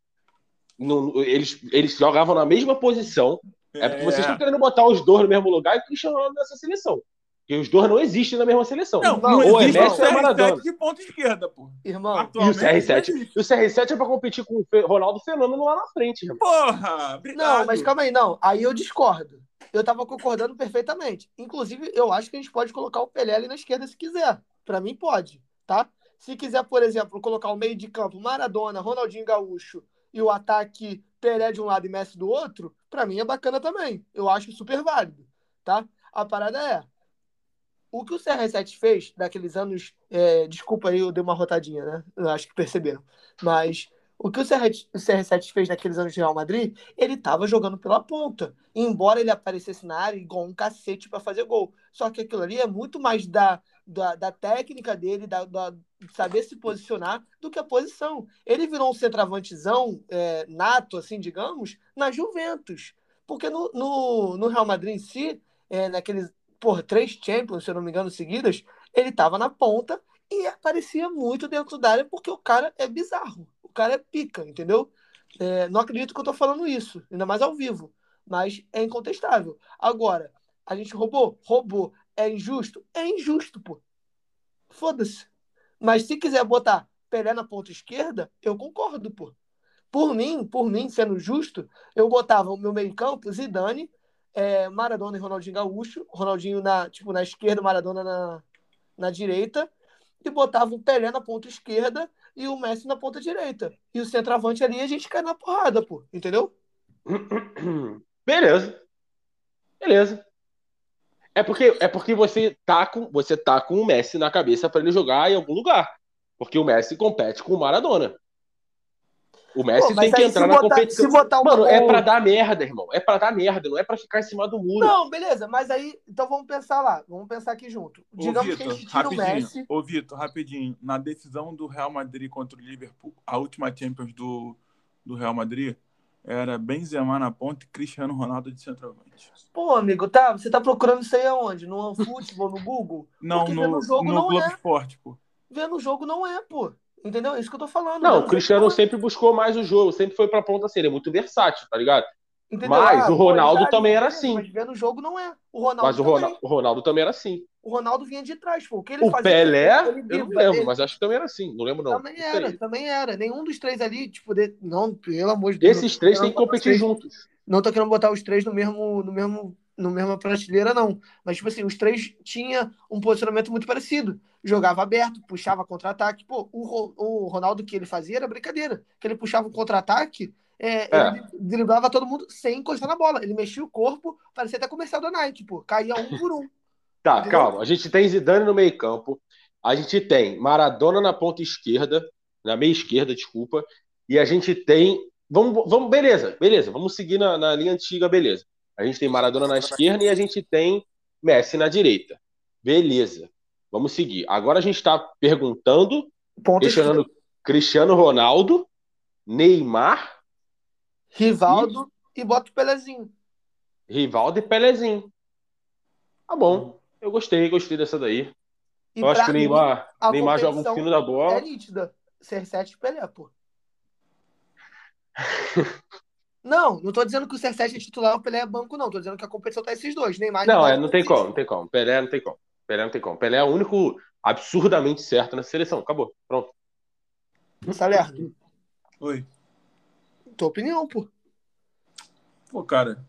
Speaker 2: No, eles, eles jogavam na mesma posição. É, é porque vocês estão querendo botar os dois no mesmo lugar e o Cristiano Ronaldo nessa seleção. Porque os dois não existem na mesma seleção.
Speaker 1: Não, não ou é Messi ou é Maradona. de ponta esquerda, pô.
Speaker 3: Irmão,
Speaker 2: e o CR7, e o CR7 é pra competir com o Ronaldo Fenômeno lá na frente, irmão.
Speaker 1: Porra! Obrigado.
Speaker 3: Não, mas calma aí, não. Aí eu discordo. Eu tava concordando perfeitamente. Inclusive, eu acho que a gente pode colocar o Pelé ali na esquerda se quiser. Para mim, pode, tá? Se quiser, por exemplo, colocar o meio de campo Maradona, Ronaldinho Gaúcho e o ataque Pelé de um lado e Messi do outro, para mim é bacana também. Eu acho super válido, tá? A parada é, o que o CR7 fez daqueles anos. É, desculpa aí, eu dei uma rotadinha, né? Eu acho que perceberam. Mas o que o, CR, o CR7 fez naqueles anos de Real Madrid, ele estava jogando pela ponta. Embora ele aparecesse na área igual um cacete para fazer gol. Só que aquilo ali é muito mais da, da, da técnica dele, da, da, saber se posicionar, do que a posição. Ele virou um centroavantezão é, nato, assim, digamos, na Juventus. Porque no, no, no Real Madrid em si, é, naqueles por três Champions, se eu não me engano, seguidas, ele estava na ponta e aparecia muito dentro da área porque o cara é bizarro. O cara é pica, entendeu? É, não acredito que eu estou falando isso, ainda mais ao vivo, mas é incontestável. Agora, a gente roubou? Roubou. É injusto? É injusto, pô. Foda-se. Mas se quiser botar Pelé na ponta esquerda, eu concordo, pô. Por mim, por mim, sendo justo, eu botava o meu meio-campo, Zidane, é, Maradona e Ronaldinho Gaúcho, Ronaldinho na, tipo, na esquerda, Maradona na, na direita, e botava o Pelé na ponta esquerda e o Messi na ponta direita. E o centroavante ali a gente cai na porrada, pô, entendeu?
Speaker 2: Beleza. Beleza. É porque, é porque você tá com você tá com o Messi na cabeça para ele jogar em algum lugar. Porque o Messi compete com o Maradona. O Messi Pô, tem que entrar na botar, competição. Mano, um... é pra dar merda, irmão. É pra dar merda, não é pra ficar em cima do muro.
Speaker 3: Não, beleza, mas aí, então vamos pensar lá. Vamos pensar aqui junto. Digamos Ô, Victor, que a gente tira o Messi.
Speaker 1: Ô, Vitor, rapidinho. Na decisão do Real Madrid contra o Liverpool, a última Champions do, do Real Madrid, era Benzema na ponta e Cristiano Ronaldo de centroavante.
Speaker 3: Pô, amigo, tá? Você tá procurando isso aí aonde? No OneFootball, no Google?
Speaker 1: Não, no, no jogo no não Globo é. Esporte, pô.
Speaker 3: Vendo o jogo não é, pô. Entendeu? É isso que eu tô falando.
Speaker 2: Não, o Cristiano sempre buscou mais o jogo, sempre foi pra ponta assim, ele é muito versátil, tá ligado? Entendeu? Mas ah, o Ronaldo também era assim. Mas
Speaker 3: vendo o jogo não é. O Ronaldo
Speaker 2: mas o Ronaldo, o Ronaldo, também era assim.
Speaker 3: O Ronaldo vinha de trás, pô. O, que ele
Speaker 2: o
Speaker 3: fazia,
Speaker 2: Pelé, ele, eu não lembro, ele... mas acho que também era assim. Não lembro, não.
Speaker 3: Também era, também era. Nenhum dos três ali, tipo, de... não, pelo amor de
Speaker 2: Deus. Esses três têm que competir juntos.
Speaker 3: Não tô querendo botar os três no mesmo, no mesmo no mesma prateleira, não. Mas, tipo assim, os três tinham um posicionamento muito parecido. Jogava aberto, puxava contra-ataque. Pô, o, o Ronaldo que ele fazia era brincadeira. Que ele puxava o contra-ataque, é, é. ele driblava todo mundo sem encostar na bola. Ele mexia o corpo, parecia até comercial da Nike, pô. Caía um por um.
Speaker 2: tá, entendeu? calma. A gente tem Zidane no meio campo. A gente tem Maradona na ponta esquerda, na meia esquerda, desculpa. E a gente tem. Vamos, vamos beleza, beleza. Vamos seguir na, na linha antiga, beleza. A gente tem Maradona na esquerda e a gente tem Messi na direita. Beleza. Vamos seguir. Agora a gente está perguntando, questionando Cristiano Ronaldo, Neymar
Speaker 3: Rivaldo e bota o Pelezinho.
Speaker 2: Rivaldo e Pelezinho. Tá bom. Eu gostei, gostei dessa daí.
Speaker 3: E
Speaker 2: Eu acho que o
Speaker 3: mim,
Speaker 2: Neymar,
Speaker 3: a
Speaker 2: Neymar joga um fino da bola.
Speaker 3: É nítida. CR7 e Pelé, pô. Não, não tô dizendo que o CR7 é titular, o Pelé é banco, não. Tô dizendo que a competição tá esses dois. Neymar e
Speaker 2: Não, é, não tem como, não tem como. Pelé não tem como. Pelé não tem como. Pelé é o único absurdamente certo nessa seleção. Acabou. Pronto.
Speaker 3: Salerno,
Speaker 1: Oi.
Speaker 3: tua opinião, pô.
Speaker 1: Pô, cara.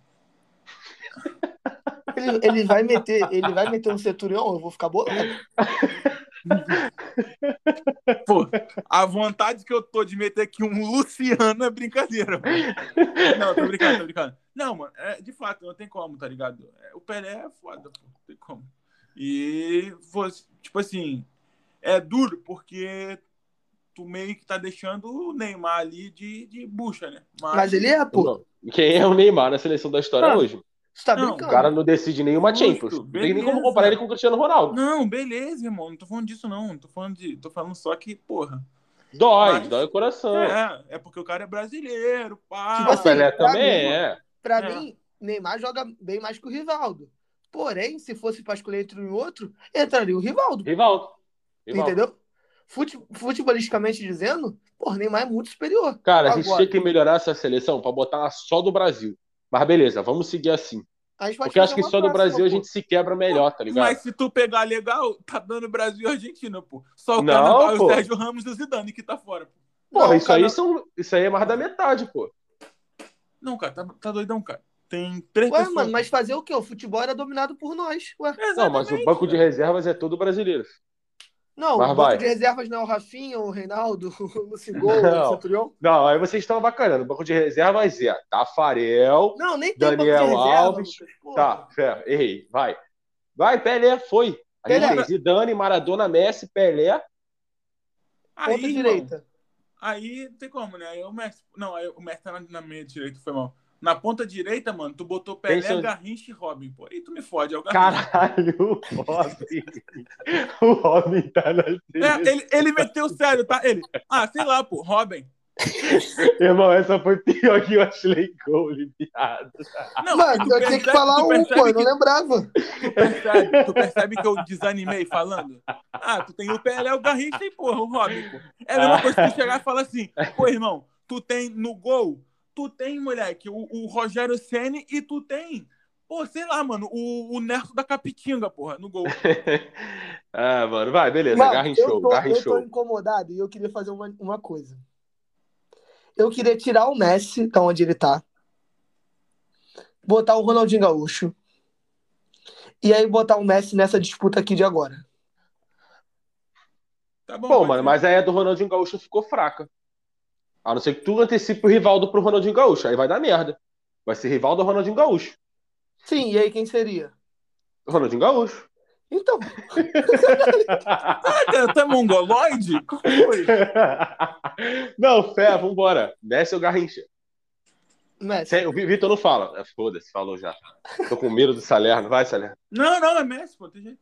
Speaker 3: Ele, ele vai meter, ele vai meter um Centurião, eu vou ficar bolado.
Speaker 1: Pô, a vontade que eu tô de meter aqui um Luciano é brincadeira, mano. Não, tô brincando, tô brincando. Não, mano, é, de fato, não tem como, tá ligado? É, o Pelé é foda, pô, não tem como. E, tipo assim, é duro porque tu meio que tá deixando o Neymar ali de, de bucha, né?
Speaker 3: Mas ele é, pô.
Speaker 2: Não. Quem é o Neymar na seleção da história
Speaker 1: Ah,
Speaker 2: hoje?
Speaker 3: Você tá
Speaker 1: Não,
Speaker 2: O
Speaker 3: brincando.
Speaker 2: cara não decide nenhuma
Speaker 1: Justo,
Speaker 2: Champions. Não tem nem como comparar ele com o Cristiano Ronaldo.
Speaker 1: Não, beleza, irmão. Não tô falando disso, não. Não tô falando de. Tô falando só que, porra.
Speaker 2: Dói,
Speaker 1: Mas-
Speaker 2: dói o coração.
Speaker 1: É, é porque o cara é brasileiro, pá.
Speaker 3: Tipo
Speaker 2: o
Speaker 3: assim,
Speaker 2: Pelé
Speaker 3: pra
Speaker 2: também
Speaker 3: mim,
Speaker 2: é.
Speaker 3: Pra
Speaker 1: É.
Speaker 3: mim, Neymar joga bem mais que o Rivaldo. Porém, se fosse pra escolher entre um e outro, entraria o Rivaldo.
Speaker 2: Rivaldo. Rivaldo.
Speaker 3: Entendeu? Fute, futebolisticamente dizendo, porra, Neymar é muito superior.
Speaker 2: Cara, a gente
Speaker 3: Agora,
Speaker 2: tinha que melhorar essa seleção pra botar só do Brasil. Mas beleza, vamos seguir assim.
Speaker 3: a
Speaker 2: Porque acho que só do
Speaker 3: próxima,
Speaker 2: Brasil a
Speaker 3: pô.
Speaker 2: gente se quebra melhor, tá ligado?
Speaker 1: Mas se tu pegar legal, tá dando Brasil e Argentina, pô. Só o
Speaker 2: Não,
Speaker 1: Carnaval e
Speaker 2: pô.
Speaker 1: o Sérgio Ramos e o Zidane que tá fora, pô.
Speaker 2: Porra,
Speaker 3: Não,
Speaker 2: isso
Speaker 3: cara,
Speaker 2: aí são. Isso aí é mais da metade, pô.
Speaker 1: Não, cara, tá, tá doidão, cara. Tem três
Speaker 3: Ué,
Speaker 1: pessoas.
Speaker 3: mano, mas fazer o quê? O futebol era dominado por nós. Ué.
Speaker 2: Não, mas o banco de reservas é todo brasileiro.
Speaker 3: Não,
Speaker 2: Mas
Speaker 3: o banco
Speaker 2: vai.
Speaker 3: de reservas não é o Rafinha, o Reinaldo, o Lucigol,
Speaker 2: Não.
Speaker 3: o Centurião.
Speaker 2: Não, aí vocês estão bacanando. O banco de reservas é Tafarel.
Speaker 3: Não, nem tem
Speaker 2: Daniel
Speaker 3: banco de reserva,
Speaker 2: Alves. Tá, fé, errei. Vai. Vai, Pelé, foi. A gente
Speaker 3: Pelé.
Speaker 2: tem Zidane, Maradona, Messi, Pelé.
Speaker 1: Aí,
Speaker 3: direita.
Speaker 1: Aí tem como, né? Aí o Messi. Não, aí o Messi tá na, na meia direita, foi mal. Na ponta direita, mano, tu botou Pelé,
Speaker 2: Pensa-
Speaker 1: Garrincha e Robin, pô. Aí tu me fode, é o Garrincha.
Speaker 2: Caralho, o Robin. o Robin tá na
Speaker 1: É, ele, ele meteu sério, tá? Ele. Ah, sei lá, pô, Robin.
Speaker 2: Irmão, essa foi pior que o Ashley Cole, viado.
Speaker 1: Não,
Speaker 3: Mano, eu tinha que falar um, pô, eu não lembrava.
Speaker 1: Tu percebe, tu percebe que eu desanimei falando? Ah, tu tem o Pelé, o Garrincha e, porra, o Robin, pô. É a mesma coisa que tu chegar e falar assim, pô, irmão, tu tem no gol, tu tem, moleque, o, o Rogério Ceni e tu tem, pô, sei lá, mano, o, o Nerto da Capitinga, porra, no gol.
Speaker 2: ah, mano, vai, beleza.
Speaker 3: Mano,
Speaker 2: Garrinchou,
Speaker 3: eu tô, eu tô
Speaker 2: Garrinchou.
Speaker 3: incomodado e eu queria fazer uma, uma coisa. Eu queria tirar o Messi da onde ele tá. Botar o Ronaldinho Gaúcho. E aí botar o Messi nessa disputa aqui de agora.
Speaker 1: Tá bom,
Speaker 2: Pô,
Speaker 1: pode
Speaker 2: mano, mas aí a do Ronaldinho Gaúcho ficou fraca. A não ser que tu antecipe o Rivaldo pro Ronaldinho Gaúcho. Aí vai dar merda. Vai ser Rivaldo ou Ronaldinho Gaúcho.
Speaker 3: Sim, e aí quem seria?
Speaker 2: Ronaldinho Gaúcho.
Speaker 3: Então,
Speaker 1: Ah, cara, tu é mongoloide? Foi?
Speaker 2: não, fé, vambora. Messi ou Garrincha?
Speaker 3: Messi.
Speaker 2: O Vi- Vitor não fala. Ah, Foda-se, falou já. Tô com medo do Salerno. Vai, Salerno.
Speaker 1: Não, não, é Messi, pô, tem jeito.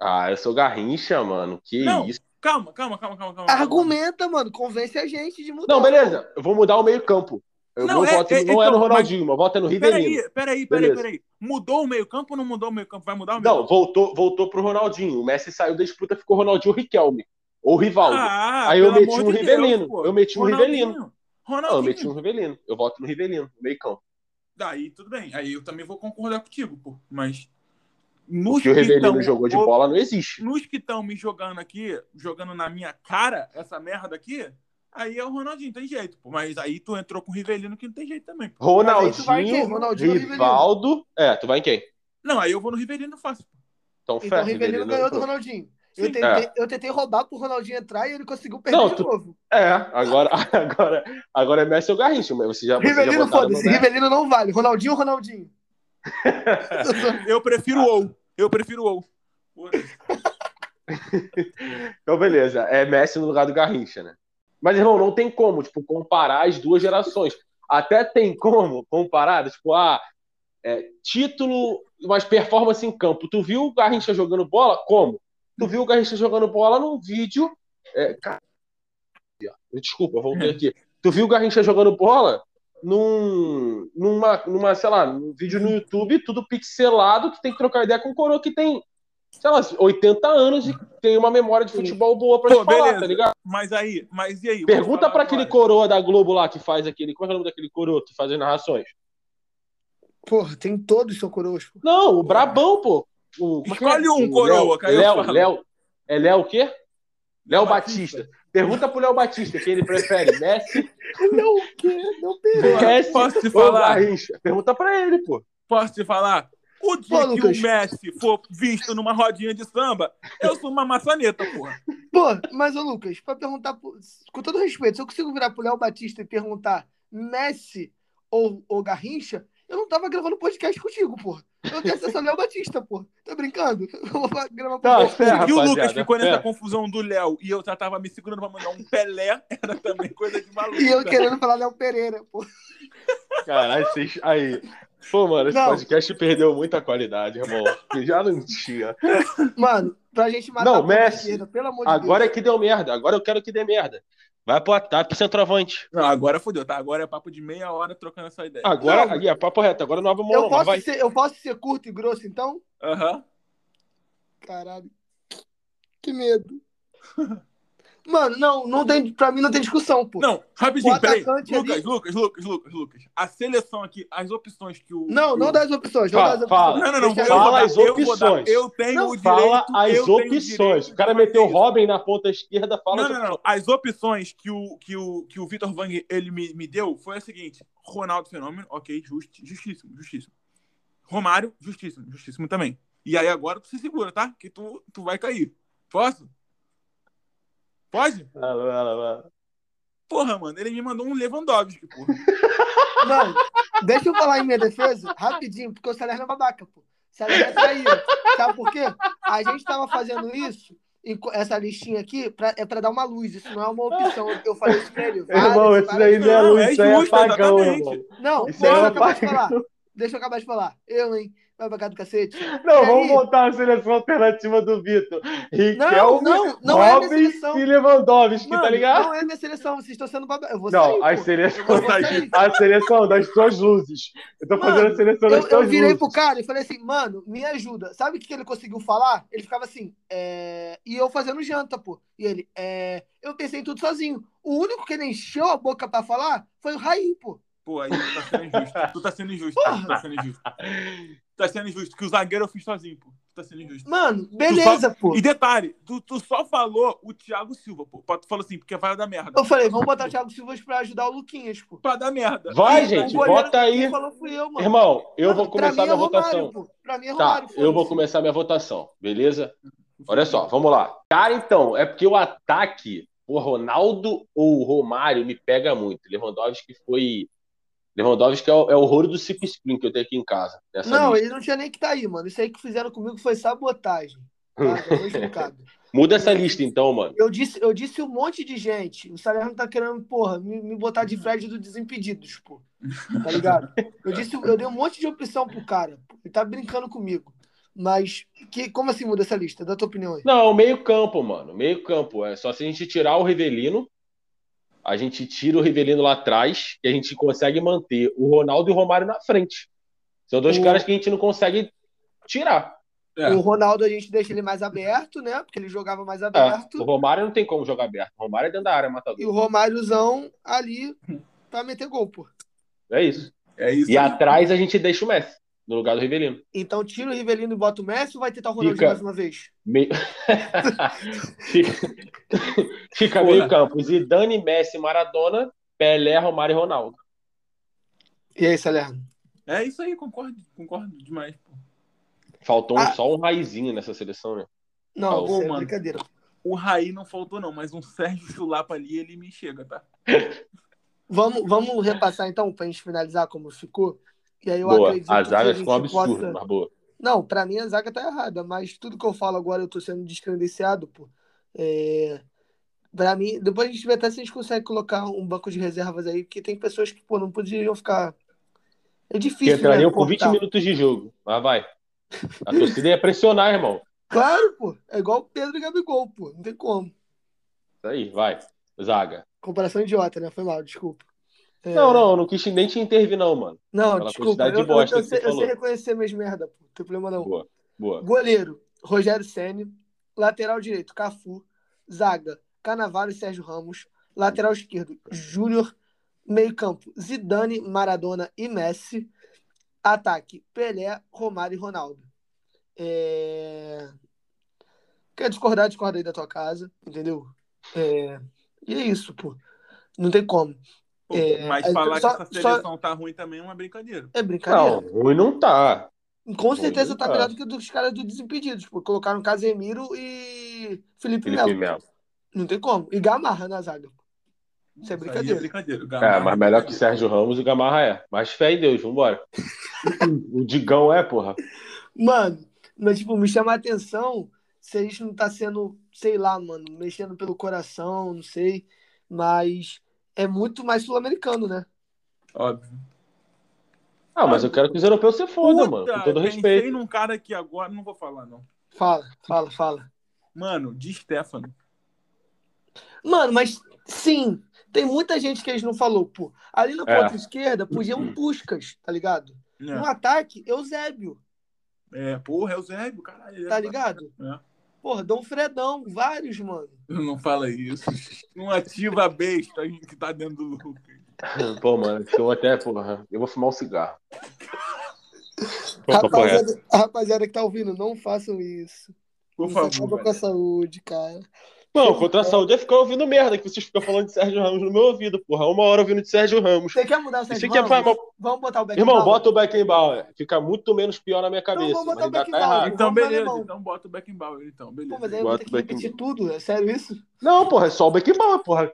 Speaker 2: Ah, eu sou Garrincha, mano. Que
Speaker 1: Não.
Speaker 2: isso.
Speaker 1: Calma, calma, calma, calma, calma.
Speaker 3: Argumenta, mano. Convence a gente de mudar.
Speaker 2: Não, beleza. Eu vou mudar o meio-campo. Eu
Speaker 1: Não, é-
Speaker 2: voto,
Speaker 1: é-
Speaker 2: não é
Speaker 1: então,
Speaker 2: no Ronaldinho, meu voto é no Rivelino.
Speaker 1: Peraí, peraí, peraí, peraí. Mudou o meio campo ou não mudou o meio campo? Vai mudar o meio
Speaker 2: Não, voltou, voltou pro Ronaldinho. O Messi saiu da disputa, ficou Ronaldinho Riquelme. Ou Rivaldo.
Speaker 1: Ah,
Speaker 2: Aí eu meti um
Speaker 1: de
Speaker 2: Rivelino.
Speaker 1: Deus.
Speaker 2: Eu meti um
Speaker 1: Ronaldinho.
Speaker 2: Rivelino. Não, eu
Speaker 1: Ronaldinho.
Speaker 2: meti um Rivelino. Eu voto no Rivelino, no meio campo.
Speaker 1: Daí tudo bem. Aí eu também vou concordar contigo, pô. Mas nos
Speaker 2: Porque o
Speaker 1: que
Speaker 2: Rivelino
Speaker 1: tão-
Speaker 2: jogou de bola não existe.
Speaker 1: Nos que estão me jogando aqui, jogando na minha cara essa merda aqui, aí é o Ronaldinho, tem jeito, pô. Mas aí tu entrou com o Rivelino que não tem jeito também, pô.
Speaker 2: Ronaldinho,
Speaker 3: Ronaldinho Rivelino?
Speaker 2: Rivaldo. É, tu vai em quem?
Speaker 1: Não, aí eu vou no Rivelino fácil. pô.
Speaker 2: Então,
Speaker 3: Então
Speaker 2: fé,
Speaker 3: o Rivelino ganhou do. Ronaldinho. Eu tentei, eu tentei roubar pro Ronaldinho entrar e ele conseguiu perder
Speaker 2: Não,
Speaker 3: de
Speaker 2: tu-
Speaker 3: novo.
Speaker 2: É, agora, agora, agora é Messi ou Garrincha, mas você já,
Speaker 3: Rivelino, foda-se. Rivelino não vale. Ronaldinho ou Ronaldinho?
Speaker 1: Eu prefiro o ou. Eu prefiro o.
Speaker 2: Então, beleza. É Messi no lugar do Garrincha, né? Mas, irmão, não tem como, tipo, comparar as duas gerações. Até tem como comparar, tipo, ah, é, título, mas performance em campo. Tu viu o Garrincha jogando bola? Como? Tu viu o Garrincha jogando bola num vídeo. É, cara, desculpa, eu voltei aqui. Tu viu o Garrincha jogando bola num, numa, numa, sei lá, num vídeo no YouTube, tudo pixelado, que tem que trocar ideia com um coroa que tem, sei lá, 80 anos e tem uma memória de futebol boa pra
Speaker 1: Pô,
Speaker 2: te falar,
Speaker 1: beleza.
Speaker 2: tá ligado?
Speaker 1: Mas aí, mas e aí?
Speaker 2: Pergunta pra aquele
Speaker 1: agora.
Speaker 2: coroa da Globo lá que faz aquele. Como é é o nome daquele coroa que faz as narrações?
Speaker 3: Porra, tem todos os seu coroas.
Speaker 2: Não, o Brabão, pô. O, é que
Speaker 1: Escolhe
Speaker 2: é?
Speaker 1: um,
Speaker 2: O
Speaker 1: coroa,
Speaker 2: Léo, Léo. Léo. É Léo o quê? Léo
Speaker 1: Batista.
Speaker 2: Batista. Pergunta pro Léo Batista quem ele prefere, Messi,
Speaker 3: Não, o quê? Não, pera.
Speaker 2: Messi
Speaker 1: Posso te falar?
Speaker 2: Garrincha? Pergunta pra ele, pô.
Speaker 1: Posso te falar? O dia
Speaker 3: Pô,
Speaker 1: que
Speaker 3: Lucas.
Speaker 1: o Messi for visto numa rodinha de samba, eu sou uma maçaneta, porra.
Speaker 3: Pô, mas, ô Lucas, pra perguntar, com todo respeito, se eu consigo virar pro Léo Batista e perguntar Messi ou, ou Garrincha, eu não tava gravando podcast contigo, porra. Eu tenho acesso ao Léo Batista, porra. Tá brincando? Eu vou gravar com
Speaker 2: Tá,
Speaker 3: você.
Speaker 2: É,
Speaker 1: que o Lucas ficou nessa
Speaker 2: é.
Speaker 1: confusão do Léo e eu já tava me segurando pra mandar um Pelé, era também coisa de maluco.
Speaker 3: E eu querendo falar Léo Pereira, pô.
Speaker 2: Caralho, vocês. Aí. Pô, mano, esse
Speaker 3: Não.
Speaker 2: podcast perdeu muita qualidade, irmão. Que já não tinha.
Speaker 3: Mano, pra gente matar
Speaker 2: Não, Messi.
Speaker 3: esquerda, pelo amor de
Speaker 2: Agora é
Speaker 3: Deus.
Speaker 2: que deu merda. Agora eu quero que dê merda. Vai pro ataque, centroavante.
Speaker 1: Não, agora fodeu, tá? Agora é papo de meia hora trocando essa ideia.
Speaker 2: Agora,
Speaker 3: Não.
Speaker 2: aí, é papo reto. Agora não abre mão,
Speaker 3: Eu posso,
Speaker 2: Vai.
Speaker 3: ser, eu posso ser curto e grosso, então?
Speaker 1: Aham.
Speaker 3: Caralho. Que medo. Mano, não, não tem, pra mim não tem discussão, pô.
Speaker 1: Não, rapidinho,
Speaker 3: O
Speaker 1: peraí. Lucas,
Speaker 3: ali-
Speaker 1: Lucas, Lucas, Lucas, Lucas. A seleção aqui, as opções que o.
Speaker 3: Não, não
Speaker 1: o-
Speaker 3: dá as opções. Não
Speaker 2: Fala,
Speaker 3: dá as
Speaker 2: fala.
Speaker 3: opções.
Speaker 1: Não, não, não. Eu
Speaker 3: eu-
Speaker 2: Fala
Speaker 1: dar,
Speaker 2: as
Speaker 1: eu vou dar.
Speaker 2: opções.
Speaker 1: Eu tenho
Speaker 3: Não,
Speaker 1: o direito.
Speaker 2: Fala as
Speaker 1: eu o
Speaker 2: opções.
Speaker 1: direito
Speaker 2: O cara meteu o. Robin na ponta esquerda, fala
Speaker 1: Não, não, não. As opções que o, que o, que o Vitor Vang ele me, me deu foi a seguinte: Ronaldo Fenômeno, ok, justi, justíssimo, justíssimo. Romário, justíssimo, justíssimo também. E aí agora tu se segura, tá? Que tu, tu vai cair. Posso? Pode?
Speaker 2: Fala.
Speaker 1: Porra, mano, ele me mandou um Lewandowski, porra.
Speaker 3: Não, deixa eu falar em minha defesa, rapidinho, porque o Salerno é babaca, pô. Salerno é traíra. Sabe por quê? A gente tava fazendo isso, essa listinha aqui, pra- é pra dar uma luz. Isso não é uma opção. Eu falei isso pra ele. várias,
Speaker 2: Irmão, isso daí não é luz,
Speaker 1: é
Speaker 2: isso aí é apagão.
Speaker 3: Não,
Speaker 2: Isso
Speaker 3: deixa eu
Speaker 2: é
Speaker 3: acabar de falar. Deixa eu acabar de falar. Eu, hein? Vai pra cá do cacete.
Speaker 2: Não,
Speaker 3: E
Speaker 2: vamos
Speaker 3: aí?
Speaker 2: montar a seleção alternativa do Vitor. Riquelme,
Speaker 3: não, não é
Speaker 2: Robin e Lewandowski,
Speaker 3: Mano,
Speaker 2: tá ligado?
Speaker 3: não é minha seleção. Vocês estão sendo babaca. Eu vou
Speaker 2: Não,
Speaker 3: sair,
Speaker 2: a seleção,
Speaker 3: Eu sair.
Speaker 2: a seleção das suas luzes. Eu tô
Speaker 3: Mano,
Speaker 2: fazendo a seleção das
Speaker 3: Eu, eu
Speaker 2: suas
Speaker 3: virei
Speaker 2: luzes.
Speaker 3: pro cara e falei assim, mano, me ajuda. Sabe o que ele conseguiu falar? Ele ficava assim, é... e eu fazendo janta, pô. E ele, é... eu pensei em tudo sozinho. O único que ele encheu a boca pra falar foi o Raí, pô.
Speaker 1: Pô, aí tu tá sendo injusto. Tu tá sendo injusto. Tu tá sendo injusto. Tá sendo injusto. Que o zagueiro eu fiz sozinho, pô. Tu tá sendo injusto.
Speaker 3: Mano, beleza, pô.
Speaker 1: E detalhe, tu, tu só falou o Thiago Silva, pô. Tu falou assim, porque vai dar merda.
Speaker 3: Eu falei, vamos botar o Thiago Silva pra ajudar o Luquinhas, pô.
Speaker 1: Pra dar merda.
Speaker 2: Vai,
Speaker 1: E-
Speaker 2: gente, bota aí.
Speaker 3: Falou fui eu, mano.
Speaker 2: Irmão, eu
Speaker 3: Mano,
Speaker 2: vou
Speaker 3: pra
Speaker 2: começar
Speaker 3: mim
Speaker 2: minha
Speaker 3: é Romário,
Speaker 2: votação.
Speaker 3: pô. Pra mim é
Speaker 2: Tá,
Speaker 3: Romário,
Speaker 2: eu vou começar minha votação, beleza? Olha só, vamos lá. Cara, então, é porque o ataque, o Ronaldo ou o Romário me pega muito. Lewandowski foi. Lewandowski é o, é o horror do Cip Spring que eu tenho aqui em casa.
Speaker 3: Não,
Speaker 2: lista.
Speaker 3: ele não tinha nem que tá aí, mano. Isso aí que fizeram comigo foi sabotagem. Tá?
Speaker 2: Muda essa lista então, mano.
Speaker 3: Eu disse, eu disse um monte de gente. O Salerno tá querendo, porra, me, me botar de Fred do Desimpedidos, pô. Tá ligado? Eu disse, eu dei um monte de opção pro cara. Ele tá brincando comigo. Mas, que, como assim muda essa lista? Dá tua opinião aí.
Speaker 2: Não, meio campo, mano. Meio campo. É só se a gente tirar o Rivelino, a gente tira o Rivelino lá atrás e a gente consegue manter o Ronaldo e o Romário na frente. São dois
Speaker 3: O-
Speaker 2: caras que a gente não consegue tirar.
Speaker 1: É.
Speaker 3: O Ronaldo a gente deixa ele mais aberto, né? Porque ele jogava mais
Speaker 2: É,
Speaker 3: aberto.
Speaker 2: o Romário não tem como jogar aberto. O Romário é dentro da área,
Speaker 3: E
Speaker 2: matador.
Speaker 3: o Romáriozão ali pra meter gol, pô.
Speaker 2: É isso.
Speaker 1: É isso.
Speaker 2: E
Speaker 1: aí.
Speaker 2: atrás a gente deixa o Messi, no lugar do Rivelino.
Speaker 3: Então tira o Rivelino e bota o Messi ou vai tentar o Ronaldo
Speaker 2: Fica-
Speaker 3: mais uma vez?
Speaker 2: Meio... Fica, Fica meio campo. Zidane, Messi, Maradona, Pelé, Romário e Ronaldo.
Speaker 3: E aí, Salerno?
Speaker 1: É isso aí, concordo, concordo demais, pô.
Speaker 2: Faltou um-
Speaker 3: Ah.
Speaker 2: só um raizinho nessa seleção, né?
Speaker 3: Não,
Speaker 2: Pô,
Speaker 3: isso é
Speaker 1: mano.
Speaker 3: brincadeira.
Speaker 1: O Raí não faltou, não, mas um Sérgio Chulapa ali, ele me chega, tá?
Speaker 3: Vamos, vamos repassar então, pra gente finalizar como ficou. E aí eu
Speaker 2: boa.
Speaker 3: acredito
Speaker 2: A zaga ficou um absurdo,
Speaker 3: possa-
Speaker 2: mas boa.
Speaker 3: Não, pra mim a zaga tá errada, mas tudo que eu falo agora eu tô sendo descredenciado, pô. É... Pra mim, depois a gente vê até se a gente consegue colocar um banco de reservas aí, porque tem pessoas que, pô, não poderiam ficar. É
Speaker 2: Que
Speaker 3: difícil,
Speaker 2: entrariam
Speaker 3: né,
Speaker 2: com 20
Speaker 3: cortar.
Speaker 2: minutos de jogo. Mas vai. A torcida ia pressionar, irmão.
Speaker 3: Claro, pô. É igual o Pedro e Gabigol, pô. Não tem como.
Speaker 2: Isso aí, vai. Zaga.
Speaker 3: Comparação idiota, né? Foi mal, desculpa. É,
Speaker 2: Não, não, eu não quis nem te intervir, não, mano.
Speaker 3: Não,
Speaker 2: Aquela
Speaker 3: desculpa.
Speaker 2: de
Speaker 3: Eu, eu-
Speaker 2: bosta
Speaker 3: eu
Speaker 2: que
Speaker 3: sei, eu sei reconhecer minhas merda, pô. Não tem problema não.
Speaker 2: Boa, boa.
Speaker 3: Goleiro, Rogério Ceni. Lateral direito, Cafu. Zaga, Canavaro e Sérgio Ramos. Lateral esquerdo, Júnior. Meio campo, Zidane, Maradona e Messi. Ataque, Pelé, Romário e Ronaldo. É... Quer discordar, discorda aí da tua casa, entendeu? É... E é isso, pô. Não tem como. É,
Speaker 1: mas
Speaker 3: é,
Speaker 1: falar
Speaker 3: só-
Speaker 1: que essa seleção tá ruim também é uma brincadeira.
Speaker 3: É brincadeira.
Speaker 2: Não, ruim não tá.
Speaker 3: Com certeza tá
Speaker 2: tá.
Speaker 3: melhor do que dos caras do Desimpedidos, pô. Colocaram Casemiro e Felipe,
Speaker 2: Felipe
Speaker 3: Melo.
Speaker 2: Melo.
Speaker 3: Não tem como. E Gamarra na zaga. Isso é
Speaker 1: aí
Speaker 3: brincadeira.
Speaker 1: é brincadeira.
Speaker 2: É, mas melhor que Sérgio Ramos e Gamarra é. Mas fé em Deus, vambora. o Digão é, porra.
Speaker 3: Mano, mas tipo, me chama a atenção se a gente não tá sendo, sei lá, mano, mexendo pelo coração, não sei. Mas é muito mais sul-americano, né?
Speaker 1: Óbvio.
Speaker 2: Ah, mas eu quero que os europeus se fodam, mano. Com todo respeito.
Speaker 1: num cara aqui agora, não vou falar, não.
Speaker 3: Fala, fala, fala.
Speaker 1: Mano, de Stefano.
Speaker 3: Mano, mas sim, tem muita gente que eles não falou, pô. Ali na
Speaker 2: É.
Speaker 3: ponta esquerda podia um Puscas, tá ligado? No ataque, Eusébio,
Speaker 1: É, porra, é o Zébio, caralho.
Speaker 3: tá ligado?
Speaker 1: É.
Speaker 3: Porra, Dom Fredão, vários, mano.
Speaker 1: Não fala isso. Não ativa a besta que tá dentro do Lucas.
Speaker 2: Pô, mano, eu até, porra, eu vou fumar um cigarro. Pô, reto.
Speaker 3: Rapaziada, a rapaziada que tá ouvindo, não façam isso.
Speaker 1: Por
Speaker 3: isso
Speaker 1: favor.
Speaker 3: acaba com a saúde, cara.
Speaker 2: Não, contra a saúde é ficar ouvindo merda, que vocês ficam falando de Sérgio Ramos no meu ouvido, porra. Uma hora ouvindo de Sérgio Ramos.
Speaker 3: Você quer mudar o
Speaker 2: Isso
Speaker 3: Sérgio
Speaker 2: aqui é pra-
Speaker 3: Ramos? Vamos botar o Beckenbauer?
Speaker 2: Irmão, bota o Beckenbauer. Fica muito menos pior na minha
Speaker 3: Então
Speaker 2: cabeça.
Speaker 3: vamos
Speaker 2: mas
Speaker 3: botar o
Speaker 2: tá
Speaker 3: Beckenbauer.
Speaker 2: errado.
Speaker 1: Então, beleza. Então bota o Beckenbauer, então. Beleza.
Speaker 3: Pô, mas aí eu vou ter que repetir tudo, é sério isso?
Speaker 2: Não, porra, é só o Beckenbauer, porra.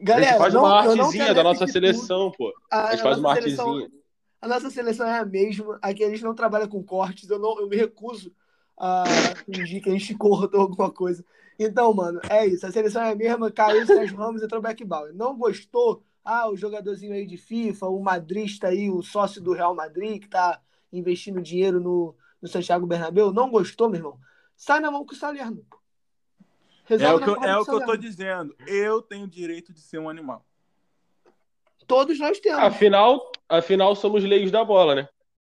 Speaker 3: Galera,
Speaker 2: a gente faz
Speaker 3: não-
Speaker 2: uma artezinha da nossa seleção, pô.
Speaker 3: A,
Speaker 2: A gente
Speaker 3: a
Speaker 2: faz uma
Speaker 3: seleção-
Speaker 2: artezinha.
Speaker 3: A nossa seleção é a mesma. Aqui a gente não trabalha com cortes. Eu, não, eu me recuso a fingir que a gente cortou alguma coisa. Então, mano, é isso. A seleção é a mesma. Caiu o Sérgio Ramos e entrou o Beckenbauer. Não gostou? Ah, o jogadorzinho aí de FIFA, o madrista aí, o sócio do Real Madrid, que tá investindo dinheiro no, no Santiago Bernabéu. Não gostou, meu irmão? Sai na mão com o Salerno.
Speaker 1: É o
Speaker 3: Resolve
Speaker 1: que, é o que eu tô dizendo. Eu tenho direito de ser um animal.
Speaker 3: Todos nós temos.
Speaker 2: Afinal, afinal, somos leigos da bola, né?